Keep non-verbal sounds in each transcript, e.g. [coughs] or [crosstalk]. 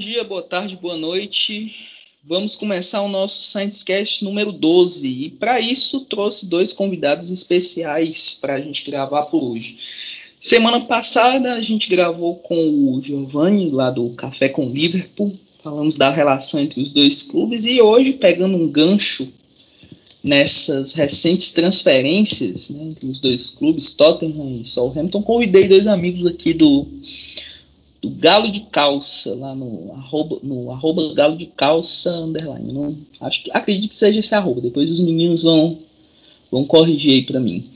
dia, boa tarde, boa noite. Vamos começar o nosso Sciencecast número 12. E para isso trouxe dois convidados especiais para a gente gravar por hoje. Semana passada a gente gravou com o Giovanni, lá do Café com Liverpool. Falamos da relação entre os dois clubes. E hoje, pegando um gancho nessas recentes transferências né, entre os dois clubes, Tottenham e Southampton, convidei dois amigos aqui do, do Galo de Calça, lá no arroba, no arroba Galo de Calça underline. Não, acho que, acredito que seja esse arroba, depois os meninos vão, vão corrigir aí para mim.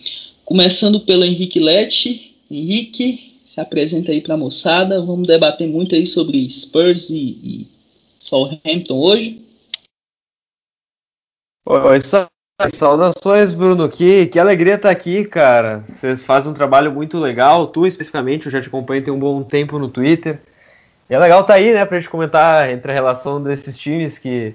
Começando pelo Henrique Lete. Henrique, se apresenta aí para a moçada, vamos debater muito aí sobre Spurs e, e Southampton hoje. Oi, só Saudações, Bruno. Que, que alegria estar aqui, cara. Vocês fazem um trabalho muito legal. Tu, especificamente, eu já te acompanho tem um bom tempo no Twitter. E é legal estar aí, né, pra gente comentar entre a relação desses times que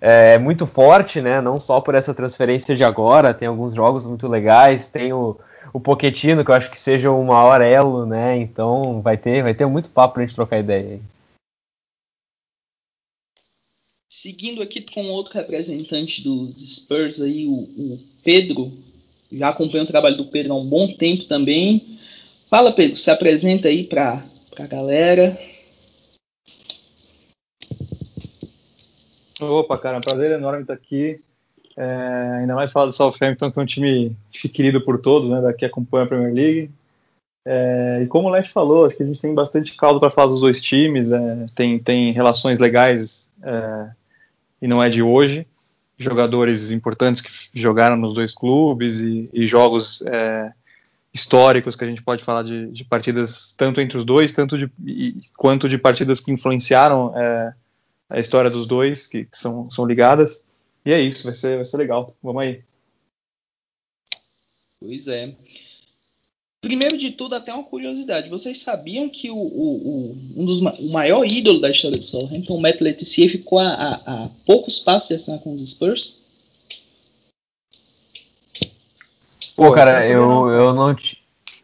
é muito forte, né? Não só por essa transferência de agora, tem alguns jogos muito legais, tem o, o Poquetino, que eu acho que seja o maior elo, né? Então vai ter, vai ter muito papo pra gente trocar ideia aí. Seguindo aqui com outro representante dos Spurs aí, o, o Pedro. Já acompanho o trabalho do Pedro há um bom tempo também. Fala, Pedro, se apresenta aí para a galera. Opa, cara, é um prazer enorme estar aqui. É, ainda mais falar do Southampton, que é um time querido por todos, né, daqui acompanha a Premier League. É, e como o Leste falou, acho que a gente tem bastante caldo para falar dos dois times, é, tem, tem relações legais é, e não é de hoje. Jogadores importantes que jogaram nos dois clubes e, e jogos é, históricos que a gente pode falar de, de, partidas tanto entre os dois, tanto de, e, quanto de partidas que influenciaram é, a história dos dois, que, que, são, são ligadas. E é isso, vai ser, vai ser legal. Vamos aí. Pois é. Primeiro de tudo, até uma curiosidade. Vocês sabiam que o, o, o um dos, o maior ídolo da história do Southampton, o Matt Leticia, ficou a, a, a, poucos passos de assinar com os Spurs? Pô, cara, eu, eu não...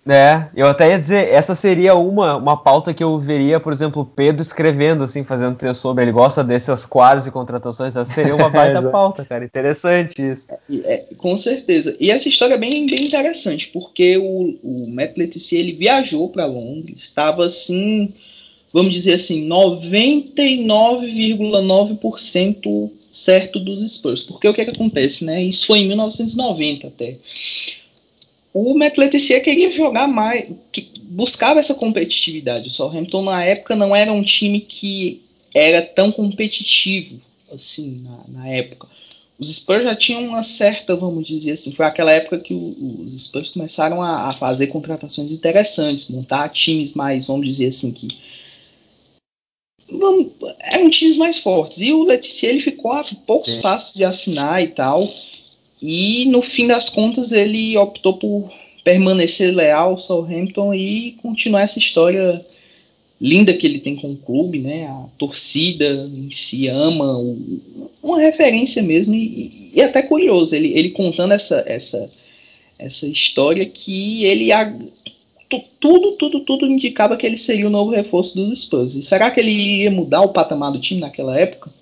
É, eu até ia dizer, essa seria uma, uma pauta que eu veria, por exemplo, o Pedro escrevendo, assim, fazendo texto sobre. Ele gosta dessas quase contratações. Essa seria uma [laughs] baita pauta, cara. Interessante isso. É, é, com certeza. E essa história é bem, bem interessante, porque o, o Matt Leticia, ele viajou para Londres, estava assim, vamos dizer assim, 99,9% certo dos Spurs. Porque o que, é que acontece, né? Isso foi em 1990 até o Matt Leticia queria jogar mais, que buscava essa competitividade. O Southampton na época não era um time que era tão competitivo assim na, na época. Os Spurs já tinham uma certa, vamos dizer assim, foi aquela época que o, os Spurs começaram a, a, fazer contratações interessantes, montar times mais, vamos dizer assim, que vamos, eram times mais fortes. E o Leticia ele ficou a poucos passos de assinar e tal. E no fim das contas ele optou por permanecer leal ao Southampton e continuar essa história linda que ele tem com o clube, né? A torcida em si ama, uma referência mesmo e, e até curioso ele, ele contando essa essa essa história que ele tudo tudo tudo indicava que ele seria o novo reforço dos Spurs. E será que ele ia mudar o patamar do time naquela época?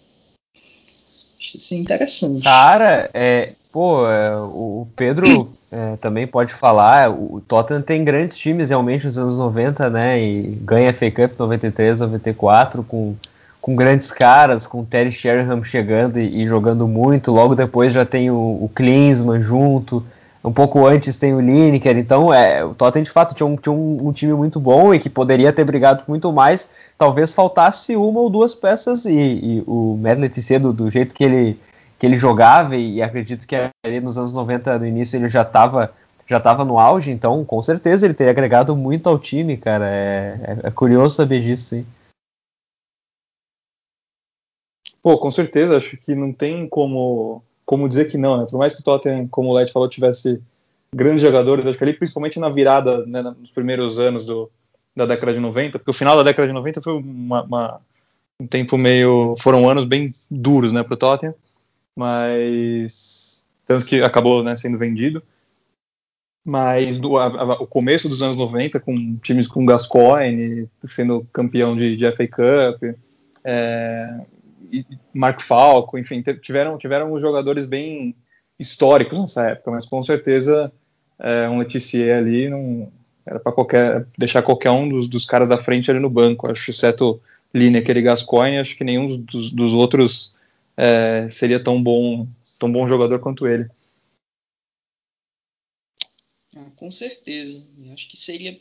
Acho isso interessante. Cara, é, Pô, é, o Pedro [clears throat] é, também pode falar. O Tottenham tem grandes times realmente nos anos 90, né? E ganha a FA Cup 93, 94 com, com grandes caras, com Terry Sheringham chegando e, e jogando muito. Logo depois já tem o, o Klinsmann junto. Um pouco antes tem o Lineker. Então, é, o Tottenham de fato tinha, um, tinha um, um, time muito bom e que poderia ter brigado muito mais. Talvez faltasse uma ou duas peças e, e o Medlet cedo do jeito que ele que ele jogava e acredito que ali nos anos 90, no início, ele já estava já tava no auge, então com certeza ele teria agregado muito ao time, cara. É, é, é curioso saber disso, sim. Pô, com certeza, acho que não tem como, como dizer que não, né? Por mais que o Tottenham, como o Led falou, tivesse grandes jogadores, acho que ali, principalmente na virada, né, nos primeiros anos do, da década de 90, porque o final da década de 90 foi uma, uma um tempo meio. foram anos bem duros, né, pro Tottenham mas tanto que acabou né, sendo vendido. Mas do, a, a, o começo dos anos 90, com times com Gascoigne sendo campeão de, de FA Cup, é, Marco Falco, enfim, tiveram, tiveram jogadores bem históricos nessa época, mas com certeza é, um Letizier ali não era para qualquer deixar qualquer um dos, dos, caras da frente ali no banco, acho, exceto Lineker e Gascoigne, acho que nenhum dos, dos outros é, seria tão bom, tão bom jogador quanto ele. Ah, com certeza, acho que seria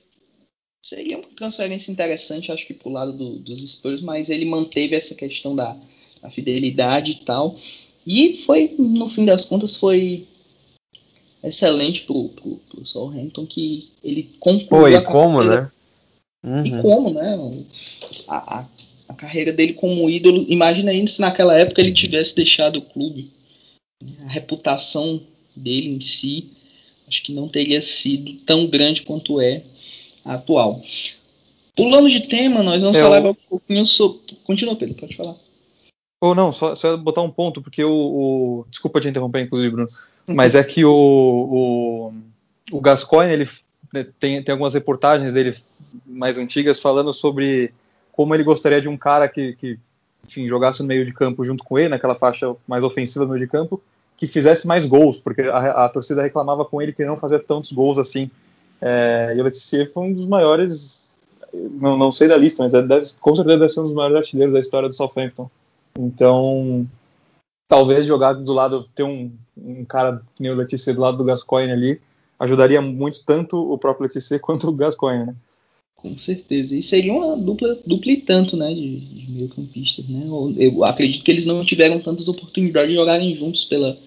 seria uma transferência interessante, acho que pro lado do, dos Spurs, mas ele manteve essa questão da, da fidelidade e tal. E foi, no fim das contas, foi excelente pro, pro, pro Southampton que ele concluiu. Foi, como, né? Uhum. E como, né? A, a, a, carreira dele como ídolo. Imagina ainda se naquela época ele tivesse deixado o clube. A reputação dele em si, acho que não teria sido tão grande quanto é atual. Pulando de tema, nós vamos Eu... falar um pouquinho sobre. Continua, Pedro, pode falar. Ou não, só, só botar um ponto, porque o, o, Desculpa te interromper, inclusive, Bruno. Mas é que o, o, o Gascoigne, ele né, tem, tem algumas reportagens dele mais antigas falando sobre como ele gostaria de um cara que, que enfim, jogasse no meio de campo junto com ele, naquela faixa mais ofensiva no meio de campo, que fizesse mais gols, porque a, a torcida reclamava com ele que ele não fazia tantos gols assim. É, e o Letizier foi um dos maiores, não, não sei da lista, mas é, deve, com certeza deve ser um dos maiores artilheiros da história do Southampton. Então, talvez jogar do lado, ter um, um cara que nem o Letizier do lado do Gascoigne ali, ajudaria muito tanto o próprio Letizier quanto o Gascoigne, né? Com certeza. E seria uma dupla, dupla e tanto, né, de, de meio campistas, né? Eu acredito que eles não tiveram tantas oportunidades de jogarem juntos pela,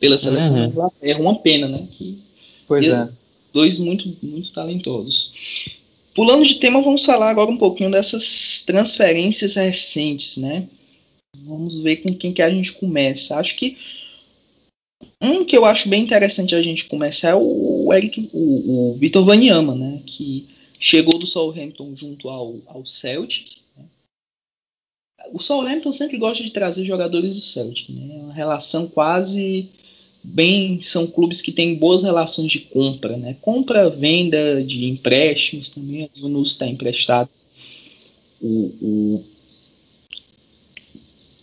pela seleção uhum. da Inglaterra. Uma pena, né? Que pois é dois muito, muito talentosos. Pulando de tema, vamos falar agora um pouquinho dessas transferências recentes, né? Vamos ver com quem que a gente começa. Acho que um que eu acho bem interessante a gente começar é o Eric, o, o Vitor Wanyama, né? Que chegou do Southampton junto ao, ao Celtic. Né? O Southampton sempre gosta de trazer jogadores do Celtic, né? Uma relação quase bem são clubes que têm boas relações de compra, né? Compra, venda de empréstimos também. O Nus está emprestado. O, o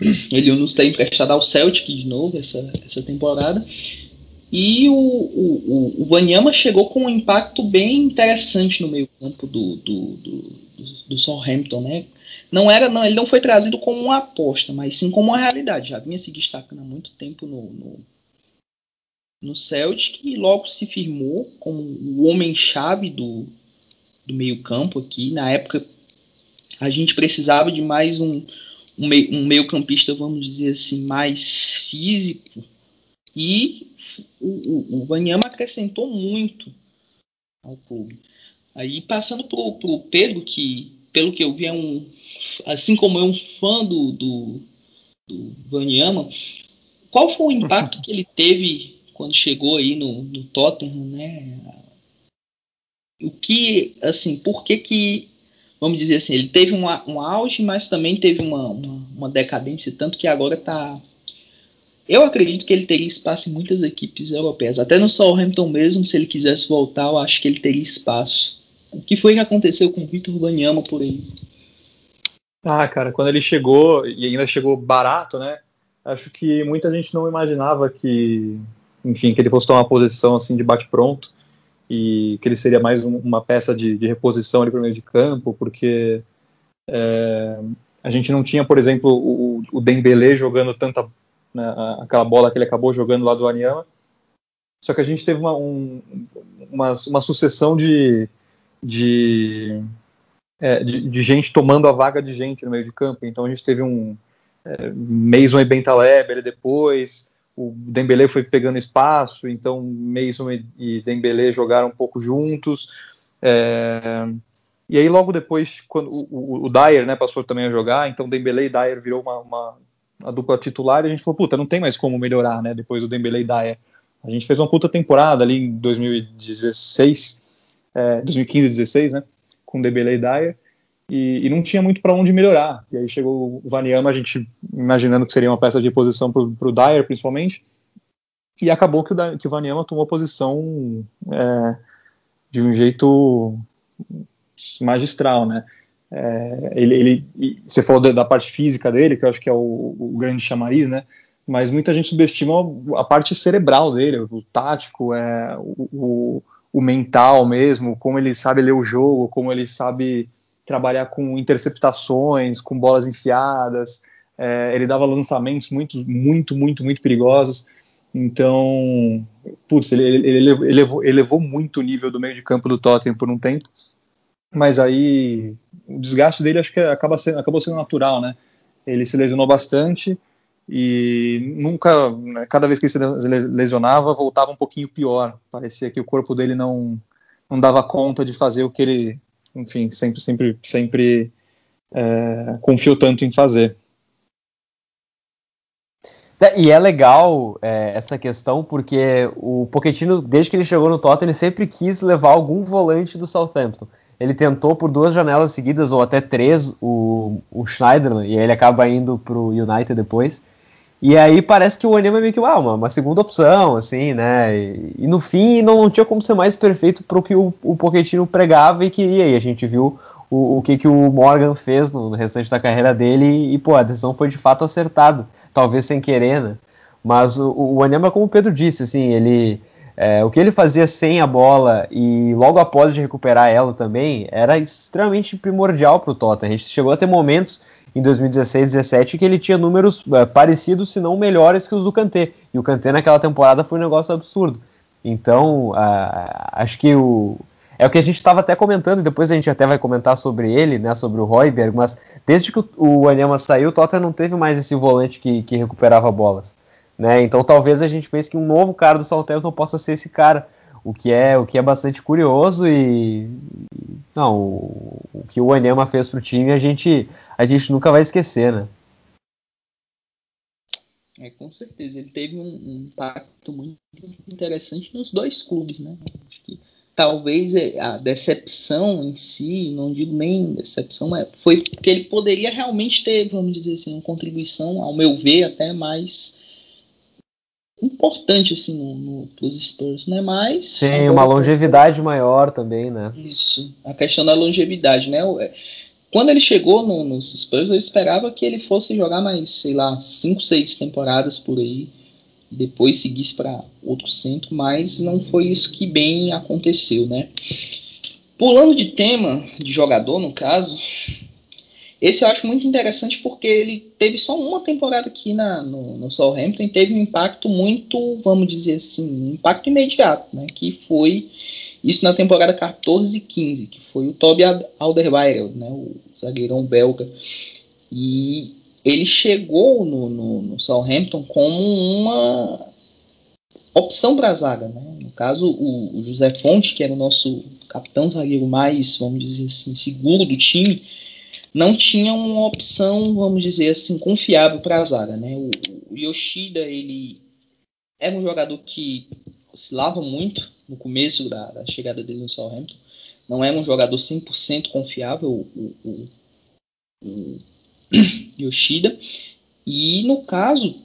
[clears throat] Eliunus está emprestado ao Celtic de novo essa, essa temporada. E o, o, o Vanyama chegou com um impacto bem interessante no meio-campo do, do, do, do, Southampton, né? Não era, não, ele não foi trazido como uma aposta, mas sim como uma realidade. Já vinha se destacando há muito tempo no, no no Celtic e logo se firmou como o homem-chave do, do meio-campo aqui. Na época, a gente precisava de mais um, um, meio, um meio-campista, vamos dizer assim, mais físico. E o, o, Banyama acrescentou muito ao clube. Aí passando para o Pedro, que pelo que eu vi é um, assim como é um fã do, do, do Banyama, qual foi o impacto [laughs] que ele teve quando chegou aí no, no Tottenham, né? O que, assim, por que que, vamos dizer assim, ele teve uma, um auge, mas também teve uma, uma, uma decadência, tanto que agora está eu acredito que ele teria espaço em muitas equipes europeias. Até no Southampton mesmo, se ele quisesse voltar, eu acho que ele teria espaço. O que foi que aconteceu com o Vitor Banyama por aí? Ah, cara, quando ele chegou, e ainda chegou barato, né? Acho que muita gente não imaginava que enfim, que ele fosse tomar uma posição assim de bate-pronto e que ele seria mais um, uma peça de, de reposição ali para o meio de campo, porque é, a gente não tinha, por exemplo, o, o Dembélé jogando tanta né, aquela bola que ele acabou jogando lá do Aniama, só que a gente teve uma, um, uma, uma, sucessão de, de, é, de, de, gente tomando a vaga de gente no meio de campo. Então a gente teve um é, Mason e Bentaleb depois, o Dembélé foi pegando espaço, então Mason e Dembélé jogaram um pouco juntos. É, e aí logo depois, quando o, o, o, Dyer né, passou também a jogar, então Dembélé e Dyer virou uma, uma, uma, dupla titular e a gente falou, puta, não tem mais como melhorar, né, depois do Dembélé e Dyer. A gente fez uma puta temporada ali em 2016, é, 2015 16, né, com Dembélé e Dyer, e, e não tinha muito para onde melhorar. E aí chegou o Vaniama, a gente imaginando que seria uma peça de reposição para o Dyer, principalmente, e acabou que o, que o Vaniama tomou posição é, de um jeito magistral, né? É, ele, ele, você falou da, parte física dele, que eu acho que é o, o, grande chamariz, né? Mas muita gente subestima a parte cerebral dele, o tático, é, o, o, o mental mesmo, como ele sabe ler o jogo, como ele sabe trabalhar com interceptações, com bolas enfiadas. É, ele dava lançamentos muito, muito, muito, muito perigosos. Então, putz, ele, ele, ele elevou, elevou, muito o nível do meio de campo do Tottenham por um tempo. Mas aí o desgaste dele acho que acaba sendo, acabou sendo natural, né? Ele se lesionou bastante e nunca, né, cada vez que ele se lesionava, voltava um pouquinho pior. Parecia que o corpo dele não, não dava conta de fazer o que ele, enfim, sempre, sempre, sempre é, confiou tanto em fazer. É, e é legal é, essa questão porque o Pochettino, desde que ele chegou no Tottenham, ele sempre quis levar algum volante do Southampton. Ele tentou por duas janelas seguidas, ou até três, o, o Schneiderman, e aí ele acaba indo pro United depois. E aí parece que o Onema é meio que ah, uma, uma segunda opção, assim, né? E, e no fim não, não, tinha como ser mais perfeito pro que o, o Pochettino pregava e queria. E a gente viu o, o que, que o Morgan fez no, no restante da carreira dele e, e, pô, a decisão foi de fato acertada talvez sem querer, né? Mas o, o Anema, como o Pedro disse, assim, ele. É, o que ele fazia sem a bola e logo após de recuperar ela também era extremamente primordial para o Tottenham. A gente chegou a ter momentos em 2016, 17 que ele tinha números é, parecidos, se não melhores que os do Kanté. E o Kanté naquela temporada foi um negócio absurdo. Então, acho que o, é o que a gente estava até comentando, depois a gente até vai comentar sobre ele, né, sobre o Royberg, mas desde que o, o Anyama saiu, o Tottenham não teve mais esse volante que, que recuperava bolas. Né? Então talvez a gente pense que um novo cara do Southampton possa ser esse cara, o que é o que é bastante curioso e não, o, o que o Anyama fez pro time a gente a gente nunca vai esquecer, né? É, com certeza, ele teve um, um impacto muito interessante nos dois clubes, né? Acho que talvez é, a decepção em si, não digo nem decepção, mas foi porque ele poderia realmente ter, vamos dizer assim, uma contribuição, ao meu ver, até mais importante assim no, no pros Spurs, né? Mas tem uma longevidade maior também, né? Isso, a questão da longevidade, né? É, quando ele chegou no, nos Spurs, eu esperava que ele fosse jogar mais, sei lá, cinco, seis temporadas por aí depois seguisse para outro centro, mas não foi isso que bem aconteceu, né? Pulando de tema, de jogador no caso, esse eu acho muito interessante porque ele teve só uma temporada aqui na, no, no Southampton e teve um impacto muito, vamos dizer assim, um impacto imediato, né? Que foi isso na temporada 14 e 15, que foi o Toby Alderweireld, né? O zagueirão belga. E ele chegou no, no, no Southampton como uma opção para a zaga. Né? No caso, o, o, José Fonte, que era o nosso capitão zagueiro mais, vamos dizer assim, seguro do time, não tinha uma opção, vamos dizer assim, confiável para a zaga. Né? O, o, Yoshida, ele era um jogador que oscilava muito no começo da, da chegada dele no Southampton. Não era um jogador 100% confiável. O, o, o [clears throat] Yoshida. E no caso,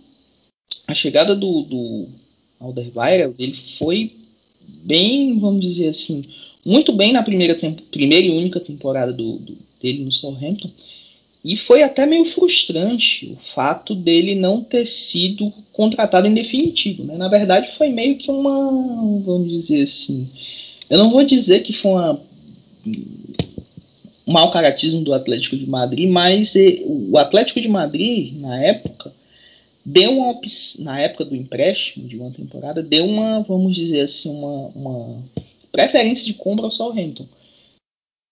a chegada do, do Alderweireld, ele foi bem, vamos dizer assim, muito bem na primeira, primeira e única temporada do, do, dele no Southampton. E foi até meio frustrante o fato dele não ter sido contratado em definitivo. Né? Na verdade, foi meio que uma. Vamos dizer assim. Eu não vou dizer que foi uma mau caratismo do Atlético de Madrid, mas o Atlético de Madrid, na época, deu uma na época do empréstimo de uma temporada, deu uma, vamos dizer assim, uma, uma preferência de compra ao Southampton.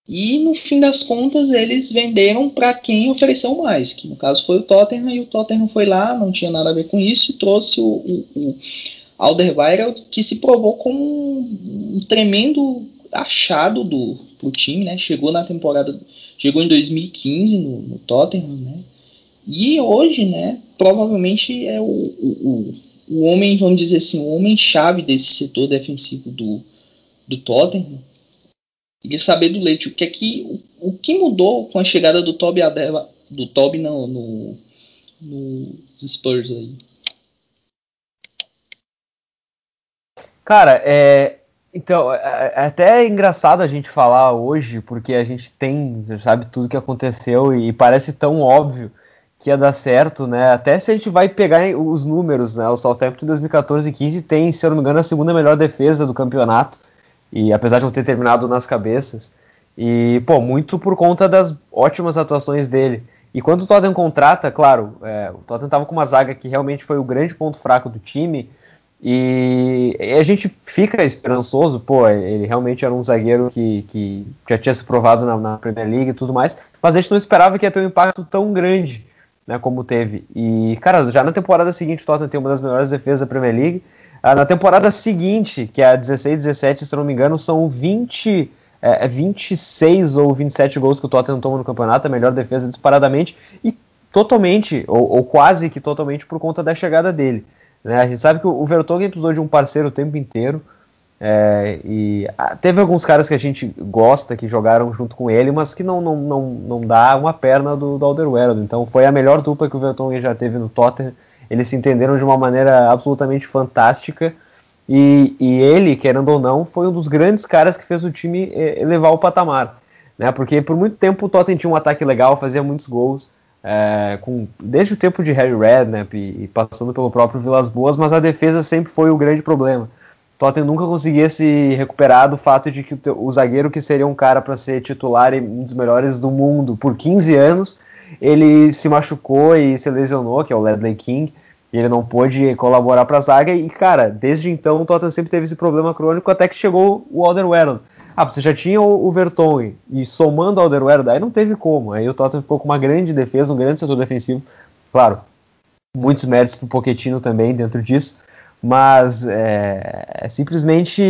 E no fim das contas eles venderam para quem ofereceu mais, que no caso foi o Tottenham, e o Tottenham foi lá, não tinha nada a ver com isso, e trouxe o, o, o Alderweireld, que se provou como um, tremendo achado do pro time, né? Chegou na temporada, chegou em 2015 no, no Tottenham, né? E hoje, né? Provavelmente é o, o, o homem, vamos dizer assim, o homem chave desse setor defensivo do, do Tottenham. Queria saber do Leite o que é que o, o que mudou com a chegada do Toby Adela, do Toby no, no, no Spurs aí. Cara, é, Então, é, é, é até engraçado a gente falar hoje, porque a gente tem, sabe, tudo que aconteceu e parece tão óbvio que ia dar certo, né? Até se a gente vai pegar os números, né? O Southampton em 2014 e 15 tem, se eu não me engano, a segunda melhor defesa do campeonato, e apesar de não ter terminado nas cabeças. E, pô, muito por conta das ótimas atuações dele. E quando o Tottenham contrata, claro, é, o Tottenham estava com uma zaga que realmente foi o grande ponto fraco do time, e, e, a gente fica esperançoso, pô, ele realmente era um zagueiro que, que já tinha se provado na, na, Premier League e tudo mais, mas a gente não esperava que ia ter um impacto tão grande, né, como teve. E, cara, já na temporada seguinte o Tottenham tem uma das melhores defesas da Premier League, ah, na temporada seguinte, que é a 16-17, se não me engano, são 20, é, 26 é ou 27 gols que o Tottenham toma no campeonato, a melhor defesa disparadamente, e totalmente, ou, ou quase que totalmente, por conta da chegada dele. Né? A gente sabe que o Vertonghen precisou de um parceiro o tempo inteiro. É, e ah, teve alguns caras que a gente gosta que jogaram junto com ele, mas que não, não, não, não dá uma perna do, do Alderweireld. Então foi a melhor dupla que o Vertonghen já teve no Tottenham. Eles se entenderam de uma maneira absolutamente fantástica. E, e ele, querendo ou não, foi um dos grandes caras que fez o time eh, elevar o patamar. Né? Porque por muito tempo o Tottenham tinha um ataque legal, fazia muitos gols é, com, desde o tempo de Harry Redknapp e, e, passando pelo próprio Vilas Boas, mas a defesa sempre foi o grande problema. Tottenham nunca conseguia se recuperar do fato de que o, o zagueiro que seria um cara para ser titular e um dos melhores do mundo por 15 anos, ele se machucou e se lesionou, que é o Ledley King, e ele não pôde colaborar para a zaga, e cara, desde então o Tottenham sempre teve esse problema crônico até que chegou o Alderweireld ah, você já tinha o, o Vertonghen e somando ao Alderweireld, aí não teve como. Aí o Tottenham ficou com uma grande defesa, um grande setor defensivo. Claro, muitos méritos para o Pochettino também dentro disso, mas é, é simplesmente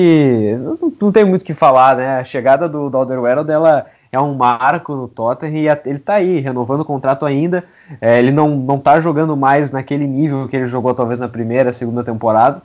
não, não, tem muito o que falar, né? A chegada do, do Alderweireld, ela é um marco no Tottenham e ele está aí, renovando o contrato ainda. É, ele não, não tá jogando mais naquele nível que ele jogou talvez na primeira, segunda temporada,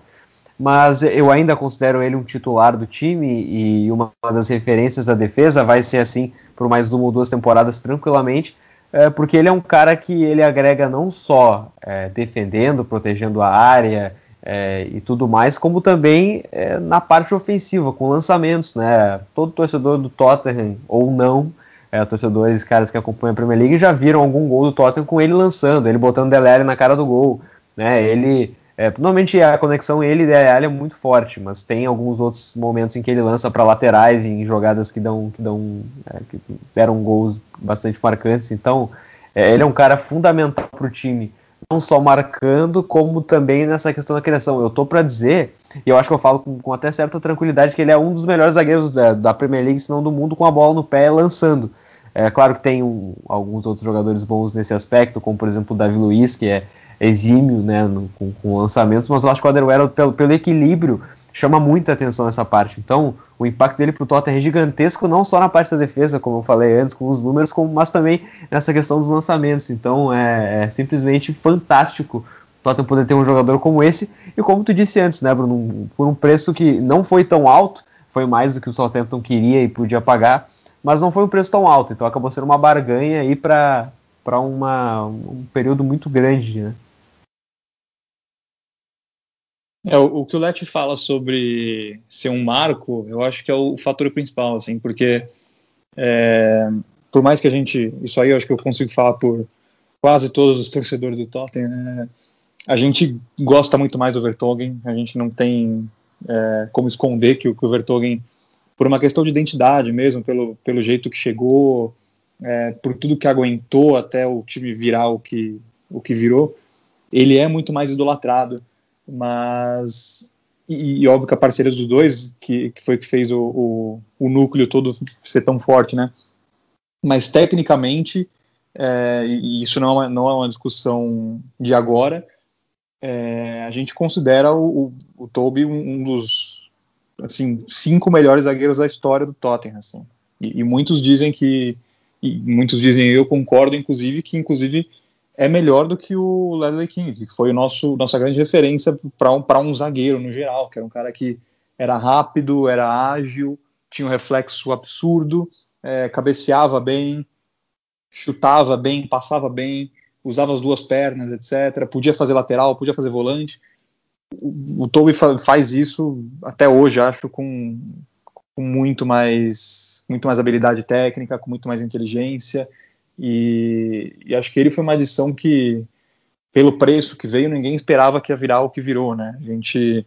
mas eu ainda considero ele um titular do time e uma das referências da defesa vai ser assim por mais uma ou duas temporadas tranquilamente, é, porque ele é um cara que ele agrega não só é, defendendo, protegendo a área é, e tudo mais, como também é, na parte ofensiva, com lançamentos, né? Todo torcedor do Tottenham ou não, é, torcedores, caras que acompanham a Premier League já viram algum gol do Tottenham com ele lançando, ele botando Delere na cara do gol, né? Ele é, normalmente a conexão ele e a é muito forte, mas tem alguns outros momentos em que ele lança para laterais em jogadas que dão que dão é, que deram gols bastante marcantes. Então é, ele é um cara fundamental para o time, não só marcando como também nessa questão da criação. Eu tô para dizer e eu acho que eu falo com, com, até certa tranquilidade que ele é um dos melhores zagueiros da, da Premier League, se não do mundo, com a bola no pé lançando. É claro que tem um, alguns outros jogadores bons nesse aspecto, como por exemplo o Davi Luiz, que é exímio né, no, com, com, lançamentos, mas eu acho que o Alderweireld, pelo, pelo equilíbrio, chama muita atenção essa parte. Então, o impacto dele para o Tottenham é gigantesco, não só na parte da defesa, como eu falei antes, com os números, como, mas também nessa questão dos lançamentos. Então, é, é simplesmente fantástico o Tottenham poder ter um jogador como esse, e como tu disse antes, né, Bruno, por um preço que não foi tão alto, foi mais do que o Southampton queria e podia pagar, mas não foi um preço tão alto, então acabou sendo uma barganha aí para um período muito grande, né? É, o, o que o Leti fala sobre ser um marco, eu acho que é o fator principal, assim, porque é, por mais que a gente, isso aí eu acho que eu consigo falar por quase todos os torcedores do Tottenham, é, a gente gosta muito mais do Vertogen, a gente não tem é, como esconder que, que o Vertogen, por uma questão de identidade mesmo, pelo, pelo jeito que chegou, é, por tudo que aguentou até o time virar o que, o que virou, ele é muito mais idolatrado mas e, e, óbvio que a parceria dos dois, que, que foi que fez o, o, o, núcleo todo ser tão forte, né? Mas tecnicamente, é, e isso não é, uma, não é uma discussão de agora, é, a gente considera o, o, o Toby um, um, dos assim cinco melhores zagueiros da história do Tottenham, assim. E, e muitos dizem que, e muitos dizem, eu concordo, inclusive, que inclusive é melhor do que o Ledley King, que foi o nosso nossa grande referência para um, um zagueiro no geral, que era um cara que era rápido, era ágil, tinha um reflexo absurdo, é, cabeceava bem, chutava bem, passava bem, usava as duas pernas, etc. Podia fazer lateral, podia fazer volante. o, o Toby faz isso até hoje, acho, com, com muito mais muito mais habilidade técnica, com muito mais inteligência e, e, acho que ele foi uma adição que pelo preço que veio ninguém esperava que ia virar o que virou, né? A gente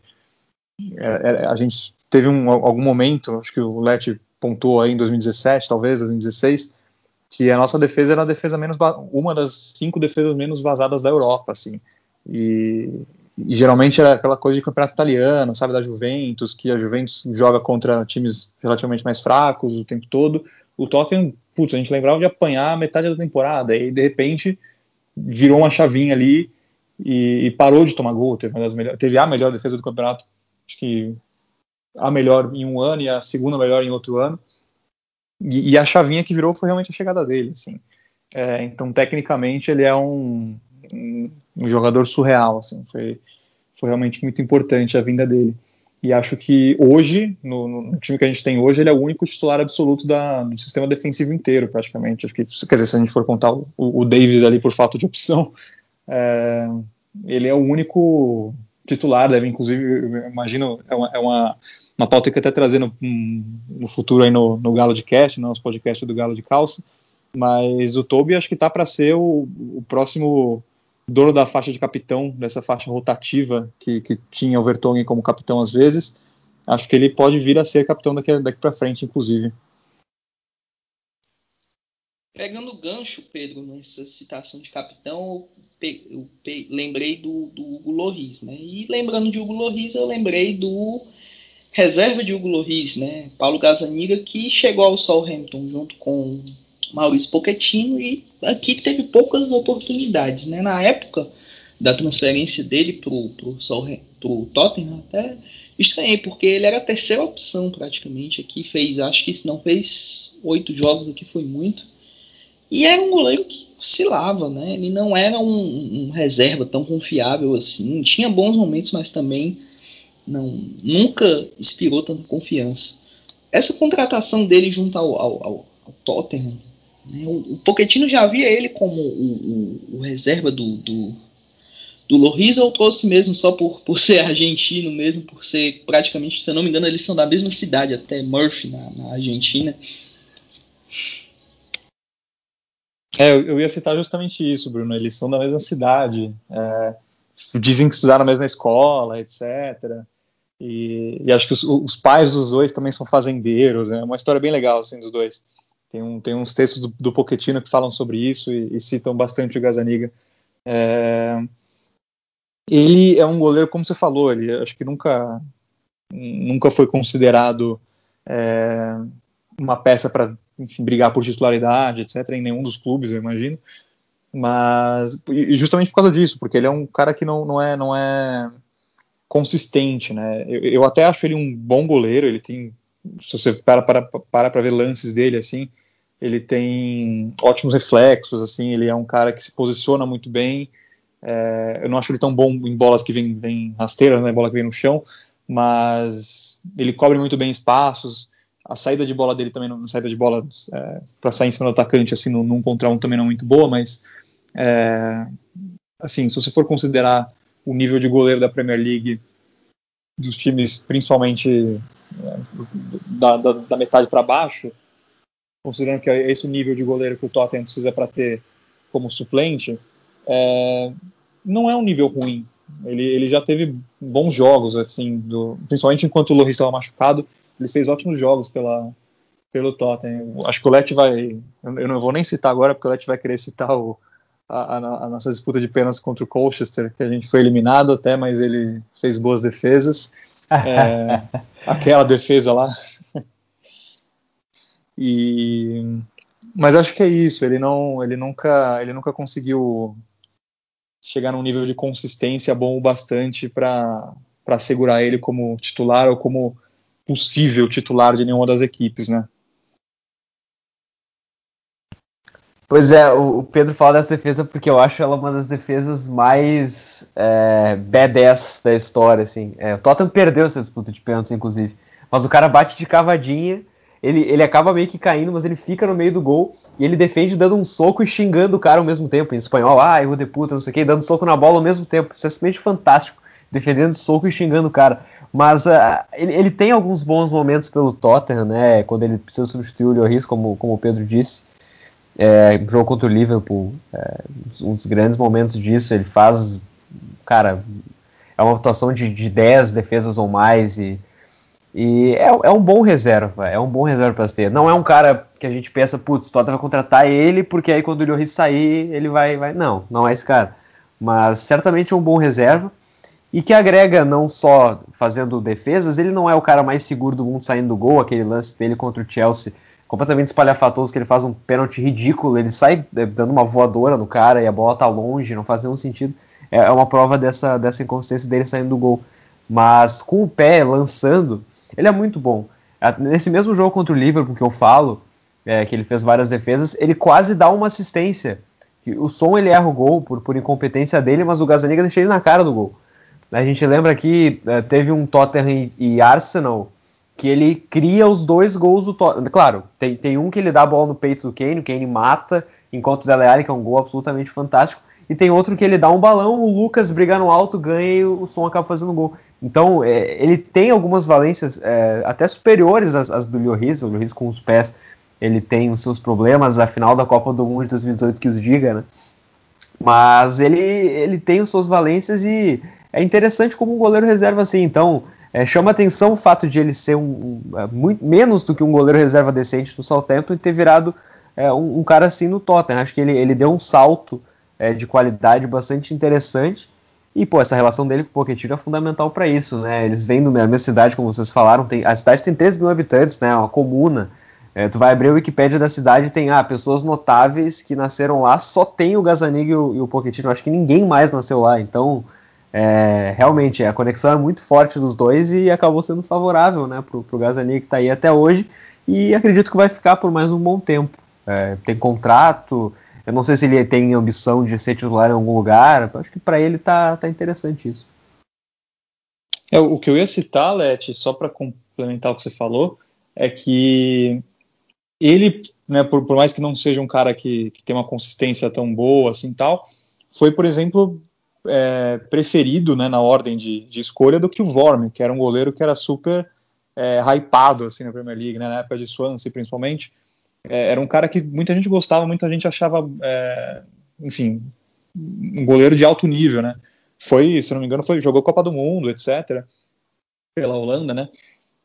é, é, a gente teve um, algum momento, acho que o Let pontuou aí em 2017, talvez 2016, que a nossa defesa era a defesa menos uma das cinco defesas menos vazadas da Europa, assim. E, e, geralmente era aquela coisa de campeonato italiano, sabe, da Juventus, que a Juventus joga contra times relativamente mais fracos o tempo todo. O Tottenham, putz, a gente lembrava de apanhar metade da temporada, e de repente virou uma chavinha ali e, e parou de tomar gol. Teve, melhores, teve a melhor defesa do campeonato, acho que a melhor em um ano e a segunda melhor em outro ano. E, e a chavinha que virou foi realmente a chegada dele, assim. É, então, tecnicamente, ele é um, um, um, jogador surreal, assim. Foi, foi realmente muito importante a vinda dele. E acho que hoje, no, no, time que a gente tem hoje, ele é o único titular absoluto da, do sistema defensivo inteiro, praticamente. Acho que, quer dizer, se a gente for contar o, o Davis ali por falta de opção, é, ele é o único titular, deve inclusive, imagino, é uma, é uma, uma pauta que até trazer no, no futuro aí no, no Galo de Cast, no nosso podcast do Galo de Calça, mas o Toby acho que tá para ser o, o próximo dono da faixa de capitão, dessa faixa rotativa que, que tinha o Vertonghen como capitão às vezes, acho que ele pode vir a ser capitão daqui, daqui para frente, inclusive. Pegando o gancho, Pedro, nessa citação de capitão, eu lembrei do, do Hugo Loris, né? E lembrando de Hugo Loris, eu lembrei do reserva de Hugo Loris, né? Paulo Gazzaniga, que chegou ao Southampton junto com Maurício Pochettino e aqui teve poucas oportunidades, né? Na época da transferência dele pro, pro, pro Tottenham, até estranhei, porque ele era a terceira opção praticamente aqui, fez, acho que se não fez oito jogos aqui foi muito. E era um goleiro que oscilava, né? Ele não era um, um reserva tão confiável assim. Tinha bons momentos, mas também não nunca inspirou tanta confiança. Essa contratação dele junto ao, ao, ao, ao Tottenham? O, o Pochettino já via ele como o, o, o reserva do, do, do Loris ou trouxe mesmo só por, por ser [laughs] argentino mesmo, por ser praticamente, se eu não me engano, eles são da mesma cidade, até Murphy, na, na Argentina. É, eu ia citar justamente isso, Bruno. Eles são da mesma cidade, é, dizem que estudaram na mesma escola, etc. E, e acho que os, os, pais dos dois também são fazendeiros. É uma história bem legal assim dos dois. Tem, um, tem uns textos do, do Pochettino que falam sobre isso e, e citam bastante o Gazaniga. É, ele é um goleiro, como você falou, ele acho que nunca nunca foi considerado é, uma peça para brigar por titularidade, etc., em nenhum dos clubes, eu imagino. Mas justamente por causa disso, porque ele é um cara que não, não é não é consistente, né? Eu, eu até acho ele um bom goleiro. Ele tem, se você para para para para ver lances dele assim, ele tem ótimos reflexos, assim. Ele é um cara que se posiciona muito bem. É, eu não acho ele tão bom em bolas que vem, vem rasteiras, né? Bola que vem no chão, mas ele cobre muito bem espaços a saída de bola dele também, não saída de bola é, para sair em cima do atacante, assim, num, contra um também não é muito boa, mas é, assim, se você for considerar o nível de goleiro da Premier League dos times, principalmente é, da, da, da, metade para baixo, considerando que é esse o nível de goleiro que o Tottenham precisa para ter como suplente, é, não é um nível ruim. Ele, ele já teve bons jogos, assim, do, principalmente enquanto o Loris estava machucado ele fez ótimos jogos pela, pelo Tottenham. Acho que o Let vai. Eu não vou nem citar agora, porque o Let vai querer citar o, a, a, nossa disputa de pênaltis contra o Colchester, que a gente foi eliminado até, mas ele fez boas defesas. [laughs] É, aquela defesa lá. E, mas acho que é isso. Ele não, ele nunca, ele nunca conseguiu chegar num nível de consistência bom o bastante para para segurar ele como titular ou como possível titular de nenhuma das equipes, né? Pois é, o Pedro fala dessa defesa porque eu acho ela uma das defesas mais é, B10 da história, assim. É, o Tottenham perdeu essa disputa de pênaltis, inclusive. Mas o cara bate de cavadinha, ele, ele acaba meio que caindo, mas ele fica no meio do gol e ele defende dando um soco e xingando o cara ao mesmo tempo. Em espanhol, ah, erro de puta, não sei o que, dando soco na bola ao mesmo tempo. Isso é simplesmente fantástico defendendo soco e xingando o cara. Mas uh, ele, ele, tem alguns bons momentos pelo Tottenham, né? Quando ele precisa substituir o Lloris, como, como o Pedro disse. É, jogo contra o Liverpool, é, um dos grandes momentos disso. Ele faz, cara, é uma atuação de, de 10 defesas ou mais e, e é, é um bom reserva, é um bom reserva para ter. Não é um cara que a gente pensa, putz, o Tottenham vai contratar ele porque aí quando o Lloris sair ele vai, vai. Não, não é esse cara. Mas certamente é um bom reserva e que agrega não só fazendo defesas, ele não é o cara mais seguro do mundo saindo do gol, aquele lance dele contra o Chelsea, completamente espalhafatoso, que ele faz um pênalti ridículo, ele sai é, dando uma voadora no cara e a bola tá longe, não faz nenhum sentido. É, é uma prova dessa, dessa inconsistência dele saindo do gol. Mas com o pé lançando, ele é muito bom. Nesse mesmo jogo contra o Liverpool que eu falo, é, que ele fez várias defesas, ele quase dá uma assistência. O som ele erra o gol por, por incompetência dele, mas o Gazaniga deixa ele na cara do gol. A gente lembra que uh, teve um Tottenham e Arsenal que ele cria os dois gols do Tottenham. Claro, tem, tem um que ele dá a bola no peito do Kane, o Kane mata, enquanto o Dele Alli, que é um gol absolutamente fantástico, e tem outro que ele dá um balão, o Lucas briga no alto, ganha e o, som acaba fazendo gol. Então, é, ele tem algumas valências é, até superiores às, às do Lloris, o Lloris com os pés, ele tem os seus problemas, a final da Copa do Mundo de 2018 que os diga, né? Mas ele, ele tem as suas valências e é interessante como um goleiro reserva assim. Então, é, chama atenção o fato de ele ser um, um, é, muito menos do que um goleiro reserva decente no Southampton e ter virado é, um, um, cara assim no Tottenham. Acho que ele, ele deu um salto é, de qualidade bastante interessante. E, pô, essa relação dele com o Pochettino é fundamental para isso, né? Eles vêm da minha cidade, como vocês falaram, tem, a cidade tem 13 mil habitantes, né? É uma comuna. É, tu vai abrir a Wikipédia da cidade tem ah, pessoas notáveis que nasceram lá, só tem o Gazzaniga e o, e o Pochettino. Acho que ninguém mais nasceu lá, então é, realmente a conexão é muito forte dos dois e acabou sendo favorável né, para o Gazani que está aí até hoje e acredito que vai ficar por mais um bom tempo. É, tem contrato, eu não sei se ele tem ambição de ser titular em algum lugar, acho que para ele tá, tá interessante isso. É, o que eu ia citar, Leti, só para complementar o que você falou, é que ele, né, por, por mais que não seja um cara que, que tem uma consistência tão boa assim tal, foi, por exemplo, é, preferido né, na ordem de, de, escolha do que o Vorme, que era um goleiro que era super é, hypado assim, na Premier League, né, na época de Swansea principalmente. É, era um cara que muita gente gostava, muita gente achava, é, enfim, um goleiro de alto nível, né? Foi, se não me engano, foi jogou Copa do Mundo, etc. Pela Holanda, né?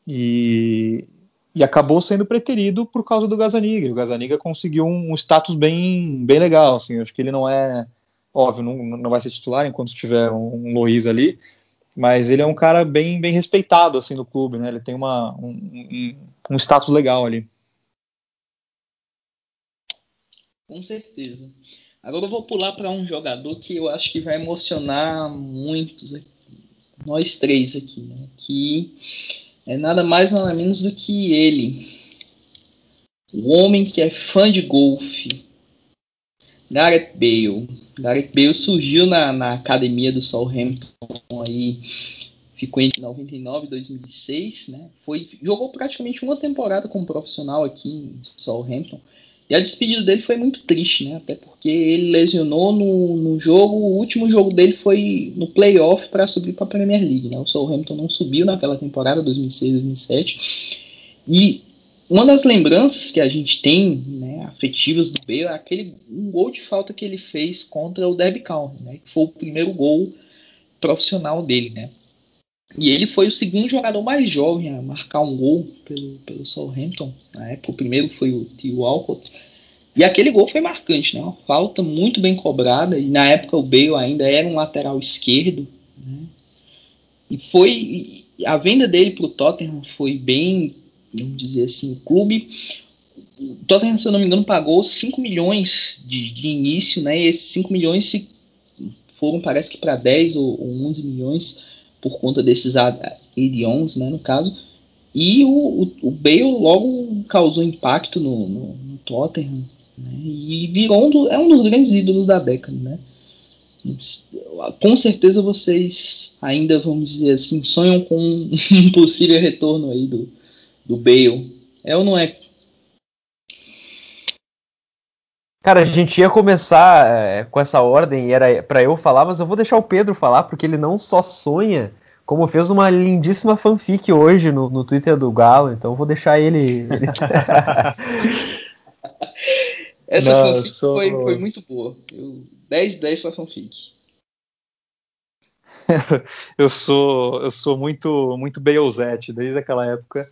E, e acabou sendo preterido por causa do Gazaniga. O Gazaniga conseguiu um, um status bem, bem legal, assim. Acho que ele não é Óbvio, não, não vai ser titular enquanto tiver um, um Luiz ali, mas ele é um cara bem, bem respeitado assim no clube, né? Ele tem uma, um, um, um status legal ali. Com certeza. Agora eu vou pular para um jogador que eu acho que vai emocionar muitos, nós três aqui, né? que é nada mais nada menos do que ele, o homem que é fã de golfe, Gareth Bale. Gareth Bale surgiu na, na academia do Southampton aí, ficou entre 99 e 2006, né? Foi, jogou praticamente uma temporada como profissional aqui em Southampton. E a despedida dele foi muito triste, né? Até porque ele lesionou no, no jogo, o último jogo dele foi no playoff para subir para a Premier League, né? O Southampton não subiu naquela temporada 2006-2007. E uma das lembranças que a gente tem, né, afetivas do Bale, é aquele um gol de falta que ele fez contra o Derby County, né, que foi o primeiro gol profissional dele, né. E ele foi o segundo jogador mais jovem a marcar um gol pelo, pelo Southampton. Na época, o primeiro foi o Tio Walcott. E aquele gol foi marcante, né? Uma falta muito bem cobrada. E na época o Bale ainda era um lateral esquerdo. Né? E foi. A venda dele para o Tottenham foi bem vamos dizer assim, o clube, o Tottenham, se eu não me engano, pagou 5 milhões de, de início, né? E esses 5 milhões se foram, parece que para 10 ou, ou 11 milhões por conta desses add-ons, né, no caso. E o, o, o, Bale logo causou impacto no, no, no Tottenham né, e virou um do, é um dos grandes ídolos da década, né? Com certeza vocês ainda, vamos dizer assim, sonham com um [laughs] possível retorno aí do, do Bale. É ou não é? Cara, a gente ia começar é, com essa ordem e era para eu falar, mas eu vou deixar o Pedro falar, porque ele não só sonha, como fez uma lindíssima fanfic hoje no, no Twitter do Galo, então vou deixar ele. [laughs] Essa não, fanfic sou... foi, foi muito boa. Eu, 10 10 para fanfic. [laughs] eu sou eu sou muito muito Balezete desde aquela época.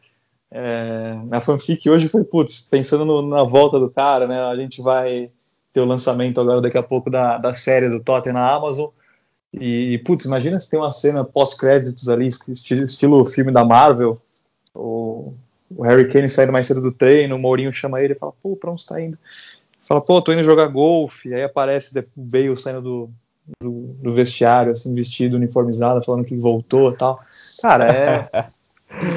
É, na fanfic hoje foi putz, pensando no, na volta do cara, né? A gente vai ter o lançamento agora daqui a pouco da, da série do Tottenham na Amazon. E, putz, imagina se tem uma cena pós-créditos ali, estilo, estilo filme da Marvel, o, o Harry Kane saindo mais cedo do treino, o Mourinho chama ele e fala, pô, pra onde você tá indo? Fala, pô, tô indo jogar golfe, aí aparece o Bale saindo do, do, do, vestiário, assim, vestido, uniformizado, falando que voltou e tal. Cara, é... [laughs]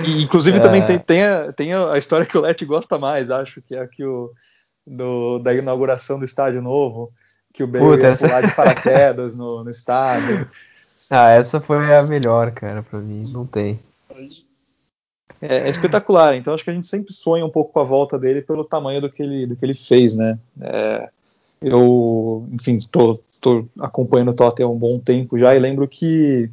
E, inclusive é. também tem, tem, a, tem a história que o Let gosta mais, acho, que é aqui o do, da inauguração do estádio novo, que o Bale Puta, ia essa... pular de paraquedas no, no estádio. [laughs] Ah, essa foi a melhor, cara, pra mim, não tem. É, é, espetacular, então acho que a gente sempre sonha um pouco com a volta dele pelo tamanho do que ele, do que ele fez, né? É, eu, enfim, estou acompanhando o Tottenham há um bom tempo já e lembro que